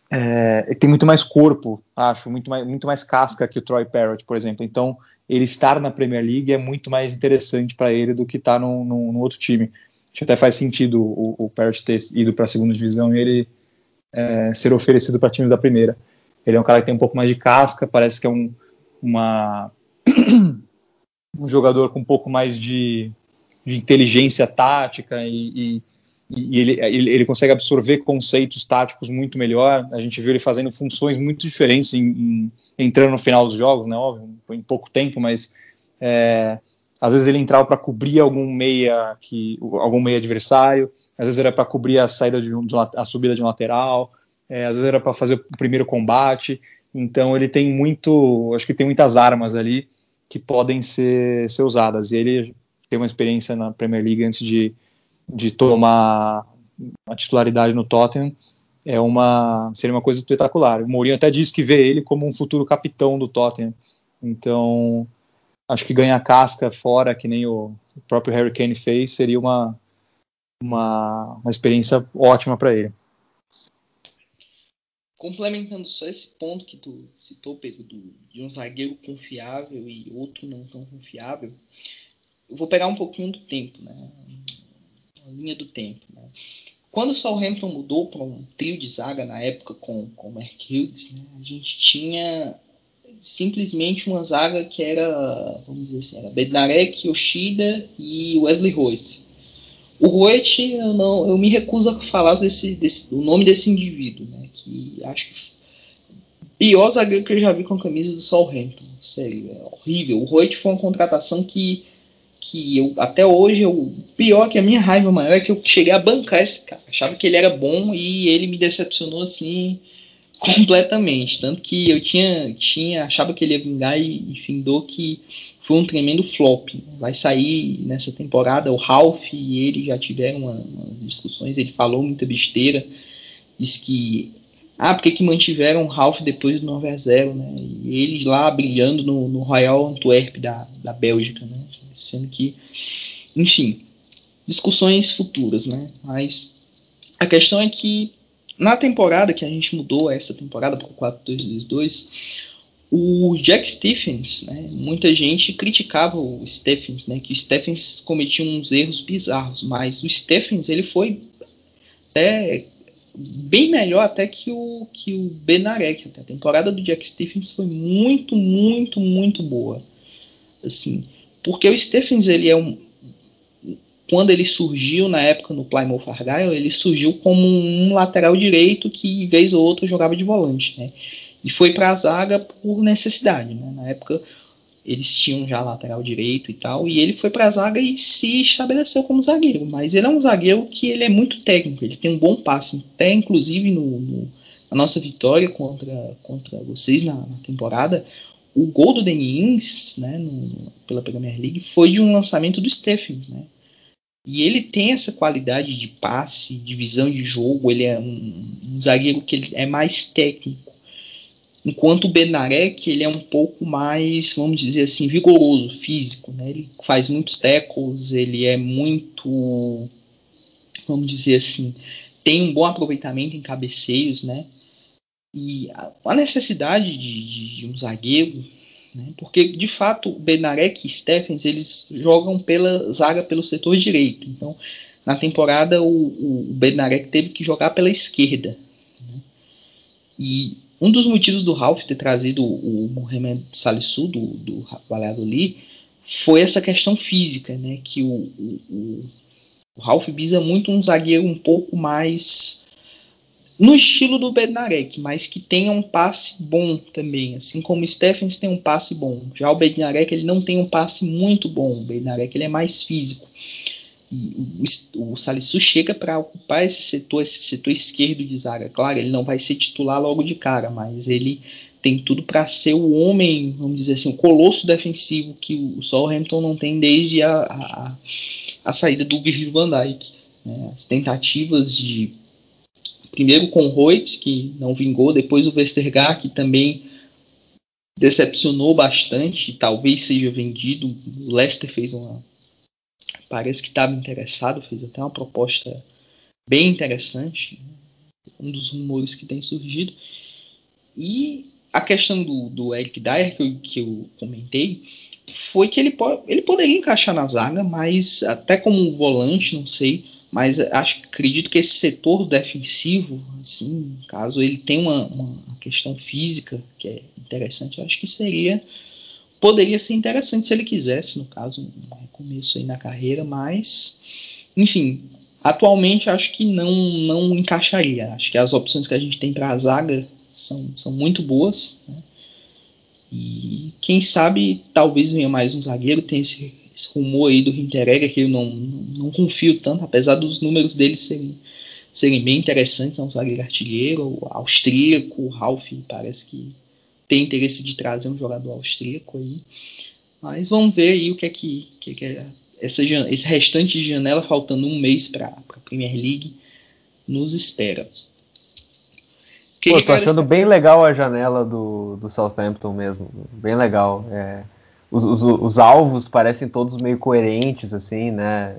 é, tem muito mais corpo, acho, muito mais, muito mais casca que o Troy Parrott, por exemplo. Então, ele estar na Premier League é muito mais interessante para ele do que estar tá outro time. Acho que até faz sentido o, o Parrott ter ido para a segunda divisão e ele é, ser oferecido para time da primeira. Ele é um cara que tem um pouco mais de casca, parece que é um, uma [clears throat] um jogador com um pouco mais de, de inteligência tática e, e, e ele, ele, ele, consegue absorver conceitos táticos muito melhor. A gente viu ele fazendo funções muito diferentes, em, em, entrando no final dos jogos, né? Óbvio, em pouco tempo, mas é, às vezes ele entrava para cobrir algum meia que algum meia adversário, às vezes era para cobrir a saída de, um, de uma, a subida de um lateral, é, às vezes era para fazer o primeiro combate. Então ele tem muito, acho que tem muitas armas ali que podem ser, ser usadas. E ele tem uma experiência na Premier League antes de, de tomar a titularidade no Tottenham. É uma, seria uma coisa espetacular. O Mourinho até disse que vê ele como um futuro capitão do Tottenham. Então, acho que ganhar casca fora, que nem o próprio Harry Kane fez, seria uma, uma, uma experiência ótima para ele. Complementando só esse ponto que tu citou, Pedro, do, de um zagueiro confiável e outro não tão confiável, eu vou pegar um pouquinho do tempo, né? Linha do tempo. Né? Quando o Southampton mudou para um trio de zaga na época com, com o Mark Hughes, né, a gente tinha simplesmente uma zaga que era, vamos dizer assim, era Bednarek, Yoshida e Wesley Royce. O Roet, eu, não, eu me recuso a falar desse, desse, o nome desse indivíduo, né? Que acho que pior zagueiro que eu já vi com a camisa do Southampton. Sério, é horrível. O Roet foi uma contratação que, que eu até hoje eu pior que a minha raiva maior é que eu cheguei a bancar esse cara. Achava que ele era bom e ele me decepcionou assim completamente, tanto que eu tinha tinha achava que ele ia vingar e, e findou que foi um tremendo flop. Vai sair nessa temporada o Ralph e ele já tiveram uma, uma discussões. Ele falou muita besteira. Diz que. Ah, por que, mantiveram o Ralph depois do 9 a 0 né? E eles lá brilhando no, no Royal Antwerp da, da Bélgica, né? Sendo que. Enfim, discussões futuras, né? Mas a questão é que na temporada que a gente mudou essa temporada para o 4-2-2-2 o Jack Stephens, né, muita gente criticava o Stephens, né, que o Stephens cometia uns erros bizarros, mas o Stephens ele foi até bem melhor até que o que o Benarek. A temporada do Jack Stephens foi muito, muito, muito boa, assim, porque o Stephens ele é um quando ele surgiu na época no Plymouth Argyle, ele surgiu como um lateral direito que vez ou outra jogava de volante, né? E foi para a zaga por necessidade, né? Na época eles tinham já lateral direito e tal, e ele foi para a zaga e se estabeleceu como zagueiro. Mas ele é um zagueiro que ele é muito técnico, ele tem um bom passe, até inclusive no, no na nossa vitória contra, contra vocês na, na temporada, o gol do Denins, né, no, pela Premier League, foi de um lançamento do Stephens, né? E ele tem essa qualidade de passe, de visão de jogo, ele é um, um zagueiro que ele é mais técnico. Enquanto o Benarek, ele é um pouco mais, vamos dizer assim, vigoroso, físico, né? Ele faz muitos tackles, ele é muito, vamos dizer assim, tem um bom aproveitamento em cabeceios, né? E a necessidade de, de, de um zagueiro né? Porque, de fato, Benarek e Stephens eles jogam pela zaga pelo setor direito. Então, na temporada, o, o Benarek teve que jogar pela esquerda. Né? E um dos motivos do Ralph ter trazido o Mohamed Salisu do, do Valladolid foi essa questão física, né? que o, o, o Ralph visa muito um zagueiro um pouco mais no estilo do Bednarek, mas que tenha um passe bom também, assim como o Stephens tem um passe bom. Já o Bednarek ele não tem um passe muito bom, o Bednarek ele é mais físico. E o, o Salisu chega para ocupar esse setor, esse setor esquerdo de zaga. Claro, ele não vai ser titular logo de cara, mas ele tem tudo para ser o homem, vamos dizer assim, o colosso defensivo que o Southampton não tem desde a, a, a saída do Virgil van Dijk. Né? As tentativas de Primeiro com Reut, que não vingou, depois o Westergaard, que também decepcionou bastante, talvez seja vendido. O Leicester fez uma. Parece que estava interessado, fez até uma proposta bem interessante. Um dos rumores que tem surgido. E a questão do, do Eric Dyer, que eu, que eu comentei, foi que ele, pode, ele poderia encaixar na zaga, mas até como volante, não sei mas acho, acredito que esse setor defensivo, assim, caso ele tenha uma, uma questão física que é interessante, acho que seria poderia ser interessante se ele quisesse, no caso, um recomeço aí na carreira, mas enfim, atualmente acho que não não encaixaria. Acho que as opções que a gente tem para a zaga são, são muito boas. Né? E quem sabe talvez venha mais um zagueiro, tem esse esse rumor aí do Hinteregger, que eu não, não confio tanto, apesar dos números dele serem, serem bem interessantes, é um zagueiro artilheiro, austríaco, o Ralph parece que tem interesse de trazer um jogador austríaco aí. Mas vamos ver aí o que é que, que, que é essa, esse restante de janela, faltando um mês para a Premier League, nos espera. Pô, tô achando bem legal a janela do, do Southampton mesmo. Bem legal. É, os, os, os, alvos parecem todos meio coerentes, assim, né?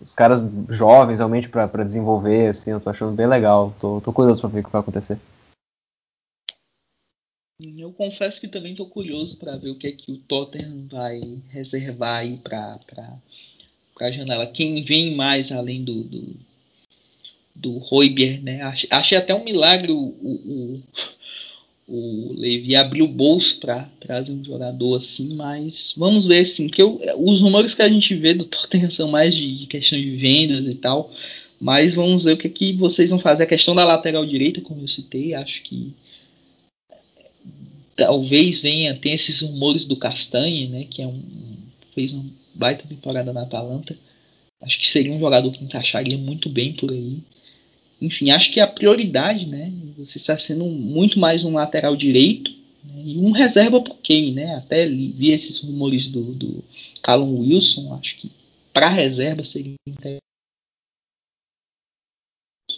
Os caras jovens, realmente, para desenvolver, assim, eu tô achando bem legal. Tô, tô curioso para ver o que vai acontecer. Eu confesso que também tô curioso para ver o que é que o Tottenham vai reservar aí para a janela. Quem vem mais além do, do, do né? Achei, achei até um milagre o, o Levi abriu o bolso para trazer um jogador assim, mas vamos ver assim, que eu, os rumores que a gente vê do Tottenham são mais de, questão de vendas e tal, mas vamos ver o que, que vocês vão fazer. A questão da lateral direita, como eu citei, acho que talvez venha, tem esses rumores do Castanhe, né, que é um, fez uma baita temporada na Atalanta. Acho que seria um jogador que encaixaria muito bem por aí enfim, acho que a prioridade, né? Você está sendo muito mais um lateral direito né, e um reserva por quem, né? Até vi esses rumores do, do Callum Wilson, acho que para reserva seria interessante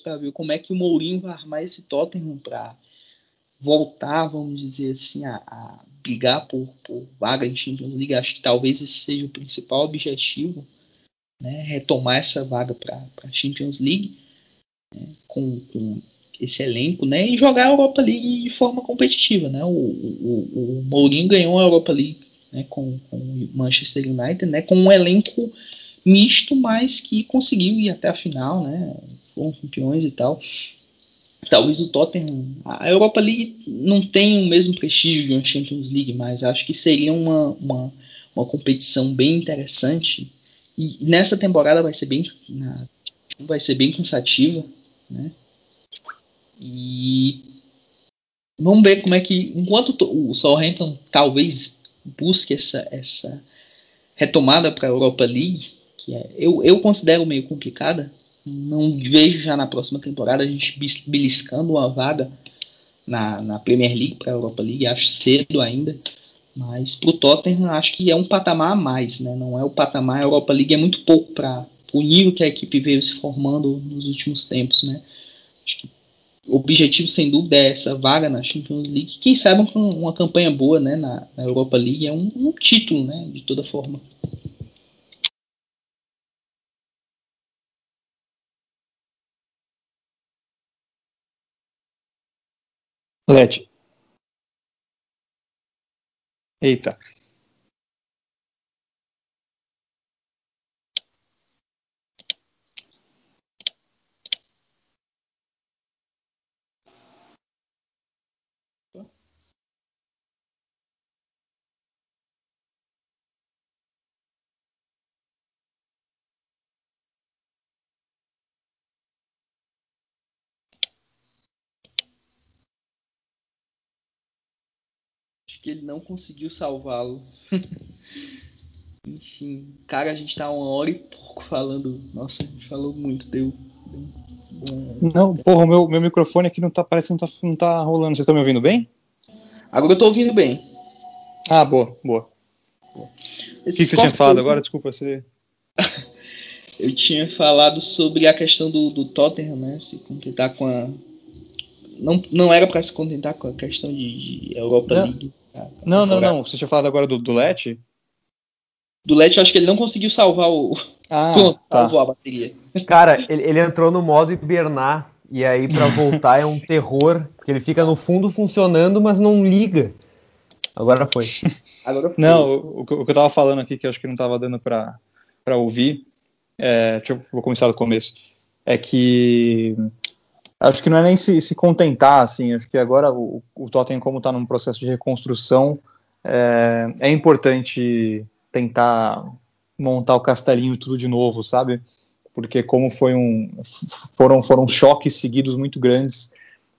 para ver como é que o Mourinho vai armar esse Tottenham para voltar, vamos dizer assim, a, a brigar por, por vaga em Champions League. Acho que talvez esse seja o principal objetivo, né? Retomar essa vaga para a Champions League com, com, esse elenco, né, e jogar a Europa League de forma competitiva, né? O, o, o Mourinho ganhou a Europa League né, com, com o Manchester United, né, com um elenco misto, mas que conseguiu ir até a final, né? Foram campeões e tal. Talvez o Tottenham, a Europa League não tem o mesmo prestígio de uma Champions League, mas acho que seria uma, uma, uma competição bem interessante E nessa temporada vai ser bem, vai ser bem cansativa, né? E vamos ver como é que, enquanto o Southampton talvez busque essa, essa retomada para a Europa League, que é, eu, eu considero meio complicada, não vejo já na próxima temporada a gente beliscando uma vaga na, na Premier League para a Europa League, acho cedo ainda, mas para o Tottenham acho que é um patamar a mais, né? não é o patamar, a Europa League é muito pouco para o nível que a equipe veio se formando nos últimos tempos. Né? Acho que o objetivo, sem dúvida, é essa vaga na Champions League. Quem sabe com uma campanha boa né, na, na Europa League é um, um, título, né, de toda forma. Lete. Eita. Que ele não conseguiu salvá-lo. [laughs] Enfim, cara, a gente tá uma hora e pouco falando. Nossa, a gente falou muito, deu. deu Não, porra, meu, meu microfone aqui não tá, parece que não tá, não tá rolando. Vocês estão me ouvindo bem? Agora eu tô ouvindo bem. Ah, boa, boa. O que, que você tinha falado agora? Desculpa, você. [laughs] eu tinha falado sobre a questão do, do Tottenham, né? Se completar com a. Não, não era para se contentar com a questão de, de Europa não. League. Não, não, não. Você tinha falado agora do, do Let? Do Let, eu acho que ele não conseguiu salvar o. Ah, [laughs] Pronto, tá. salvou a bateria. Cara, ele, ele entrou no modo hibernar. E aí, para voltar, é um terror. Porque ele fica no fundo funcionando, mas não liga. Agora foi. [laughs] Agora foi. Não, o, o, que eu tava falando aqui, que eu acho que não tava dando pra, pra ouvir. É, deixa eu, vou começar do começo. É que acho que não é nem se, se contentar, assim, acho que agora o, o Tottenham, como está num processo de reconstrução, é, é, importante tentar montar o castelinho tudo de novo, sabe? Porque como foi um, foram, foram choques seguidos muito grandes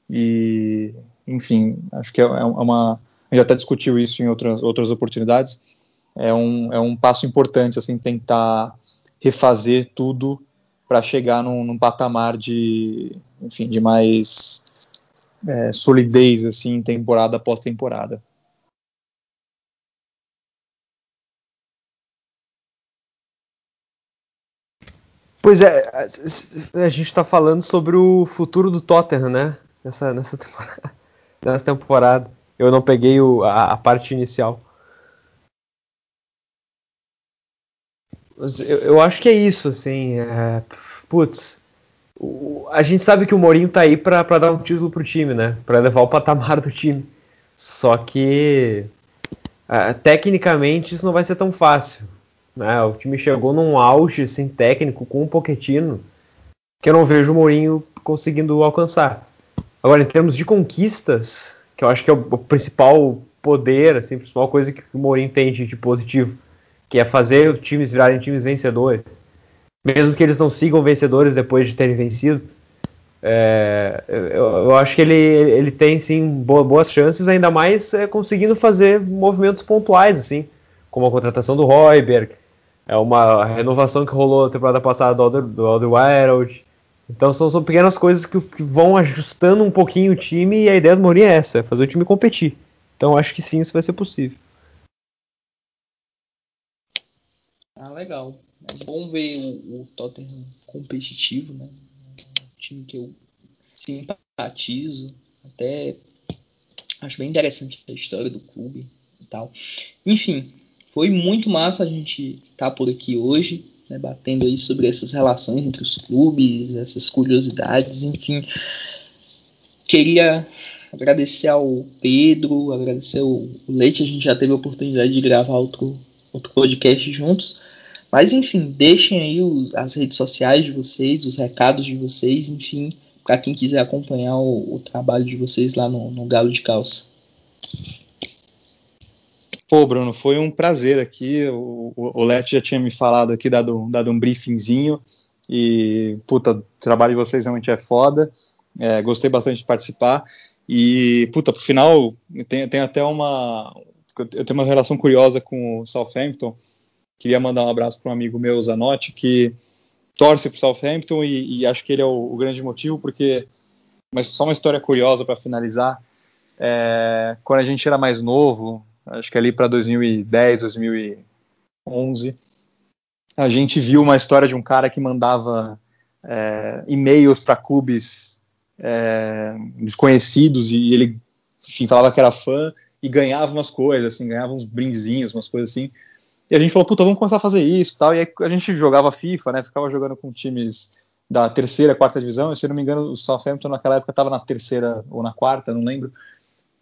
e, enfim, acho que é, é uma, a gente até discutiu isso em outras, outras oportunidades, é um, é um passo importante, assim, tentar refazer tudo para chegar num, num patamar de enfim, de mais é, solidez, assim, temporada após temporada. Pois é, a gente está falando sobre o futuro do Tottenham, né? Nessa, nessa, [laughs] temporada, nessa temporada. Eu não peguei o, a, a, parte inicial. Eu, eu, acho que é isso, assim. É, putz, a gente sabe que o Mourinho tá aí para dar um título pro time, né? Para levar o patamar do time. Só que uh, tecnicamente isso não vai ser tão fácil. Né? O time chegou num auge assim, técnico com um Poquetino que eu não vejo o Mourinho conseguindo alcançar. Agora, em termos de conquistas, que eu acho que é o, o principal poder, assim, a principal coisa que o Mourinho tem de, de positivo, que é fazer times virarem times vencedores mesmo que eles não sigam vencedores depois de terem vencido. É, eu, eu, acho que ele, ele tem sim boas chances, ainda mais é, conseguindo fazer movimentos pontuais, assim, como a contratação do Royberg, é uma renovação que rolou na temporada passada do Alder, do. Então são, são pequenas coisas que, que, vão ajustando um pouquinho o time e a ideia do Mourinho é essa, é fazer o time competir. Então acho que sim, isso vai ser possível. Ah, legal. É bom ver o, o Tottenham competitivo, né? Um time que eu simpatizo, até acho bem interessante a história do clube e tal. Enfim, foi muito massa a gente estar tá por aqui hoje, né, batendo aí sobre essas relações entre os clubes, essas curiosidades, enfim. Queria agradecer ao Pedro, agradecer ao Leite, a gente já teve a oportunidade de gravar outro, outro podcast juntos. Mas enfim, deixem aí os, as redes sociais de vocês, os recados de vocês, enfim, para quem quiser acompanhar o, o, trabalho de vocês lá no, no Galo de Calça. Pô, Bruno, foi um prazer aqui. O, o, o Let já tinha me falado aqui, dado, dado um briefingzinho. E, puta, o trabalho de vocês realmente é foda. É, gostei bastante de participar. E, puta, pro final, tem, tem até uma. Eu tenho uma relação curiosa com o Southampton. Queria mandar um abraço para um amigo meu, Zanotti, que torce pro Southampton e, e acho que ele é o, o, grande motivo, porque. Mas só uma história curiosa para finalizar. É, quando a gente era mais novo, acho que ali para 2010, 2011, a gente viu uma história de um cara que mandava é, e-mails para clubes é, desconhecidos e ele enfim, falava que era fã e ganhava umas coisas, assim, ganhava uns brinzinhos, umas coisas assim. E a gente falou, puta, vamos começar a fazer isso tal. E aí a gente jogava FIFA, né? Ficava jogando com times da terceira, quarta divisão. E, se eu não me engano, o Southampton naquela época estava na terceira ou na quarta, não lembro.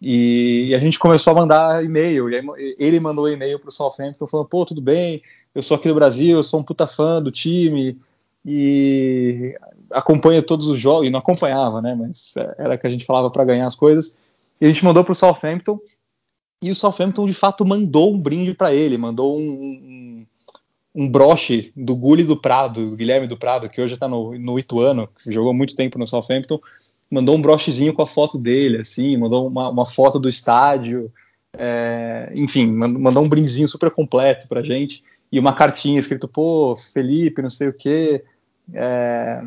E, a gente começou a mandar e-mail. E aí, ele mandou e-mail para o Southampton falando, pô, tudo bem, eu sou aqui do Brasil, eu sou um puta fã do time e acompanha todos os jogos, e não acompanhava, né, mas era que a gente falava para ganhar as coisas, e a gente mandou para o Southampton, e o Southampton de fato mandou um brinde para ele, mandou um, um, um, broche do Gulli do Prado, do Guilherme do Prado, que hoje está no, no Ituano, que jogou muito tempo no Southampton, mandou um brochezinho com a foto dele, assim, mandou uma, uma foto do estádio, é, enfim, mandou um brindezinho super completo pra gente, e uma cartinha escrito, pô, Felipe, não sei o quê, é,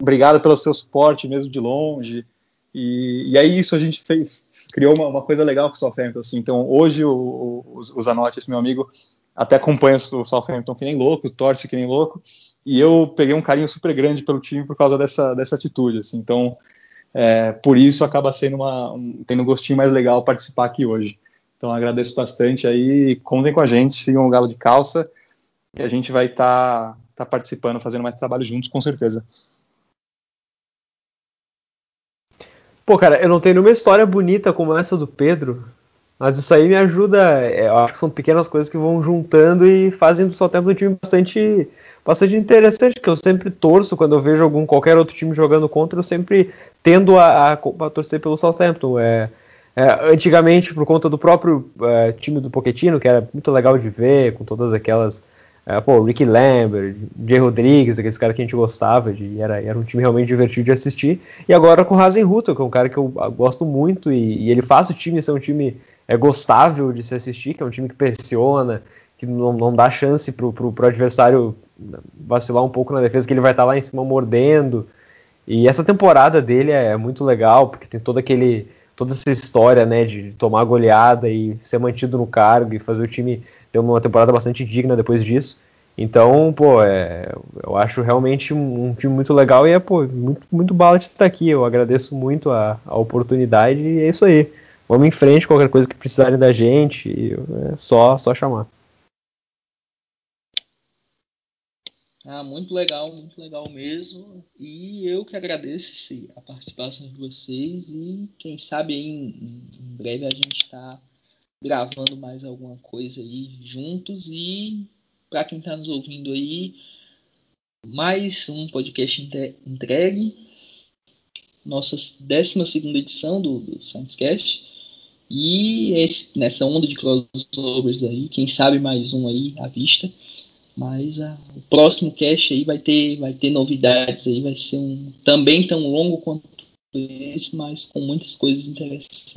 obrigado pelo seu suporte mesmo de longe. E, e aí isso a gente fez, criou uma, uma coisa legal com o Southampton. Assim. Então hoje o, o, o Zanotti, esse meu amigo, até acompanha o Southampton que nem louco, torce que nem louco. E eu peguei um carinho super grande pelo time por causa dessa, dessa atitude. Assim. Então, é, por isso acaba sendo uma, um, tendo um gostinho mais legal participar aqui hoje. Então agradeço bastante aí, contem com a gente, sigam o Galo de Calça e a gente vai estar tá, tá participando, fazendo mais trabalho juntos, com certeza. Pô, cara, eu não tenho nenhuma história bonita como essa do Pedro, mas isso aí me ajuda. É, eu acho que são pequenas coisas que vão juntando e fazem do Southampton um time bastante, bastante interessante. Que eu sempre torço quando eu vejo algum qualquer outro time jogando contra, eu sempre tendo a, a, a torcer pelo Southampton. É, é, antigamente, por conta do próprio é, time do Pochettino, que era muito legal de ver, com todas aquelas é, pô, Ricky Lambert, Jay Rodrigues, aqueles caras que a gente gostava, de, era, era um time realmente divertido de assistir. E agora com o Hasenhutel, que é um cara que eu gosto muito, e, e ele faz o time ser um time é, gostável de se assistir, que é um time que pressiona, que não, não dá chance pro, pro, pro adversário vacilar um pouco na defesa, que ele vai estar tá lá em cima mordendo. E essa temporada dele é muito legal, porque tem todo aquele toda essa história, né, de tomar goleada e ser mantido no cargo e fazer o time ter uma temporada bastante digna depois disso. Então, pô, é, eu acho realmente um, time muito legal e é, pô, muito, muito bala de estar aqui. Eu agradeço muito a, a oportunidade e é isso aí. Vamos em frente, qualquer coisa que precisarem da gente, é só, só chamar. Ah, muito legal, muito legal mesmo. E eu que agradeço a participação de vocês e quem sabe em, em breve a gente está gravando mais alguma coisa aí juntos e para quem está nos ouvindo aí, mais um podcast entregue, nossa 12 edição do, do ScienceCast. E esse, nessa onda de crossovers aí, quem sabe mais um aí à vista. Mas a, o próximo cast aí vai ter, vai ter novidades aí, vai ser um também tão longo quanto esse, mas com muitas coisas interessantes.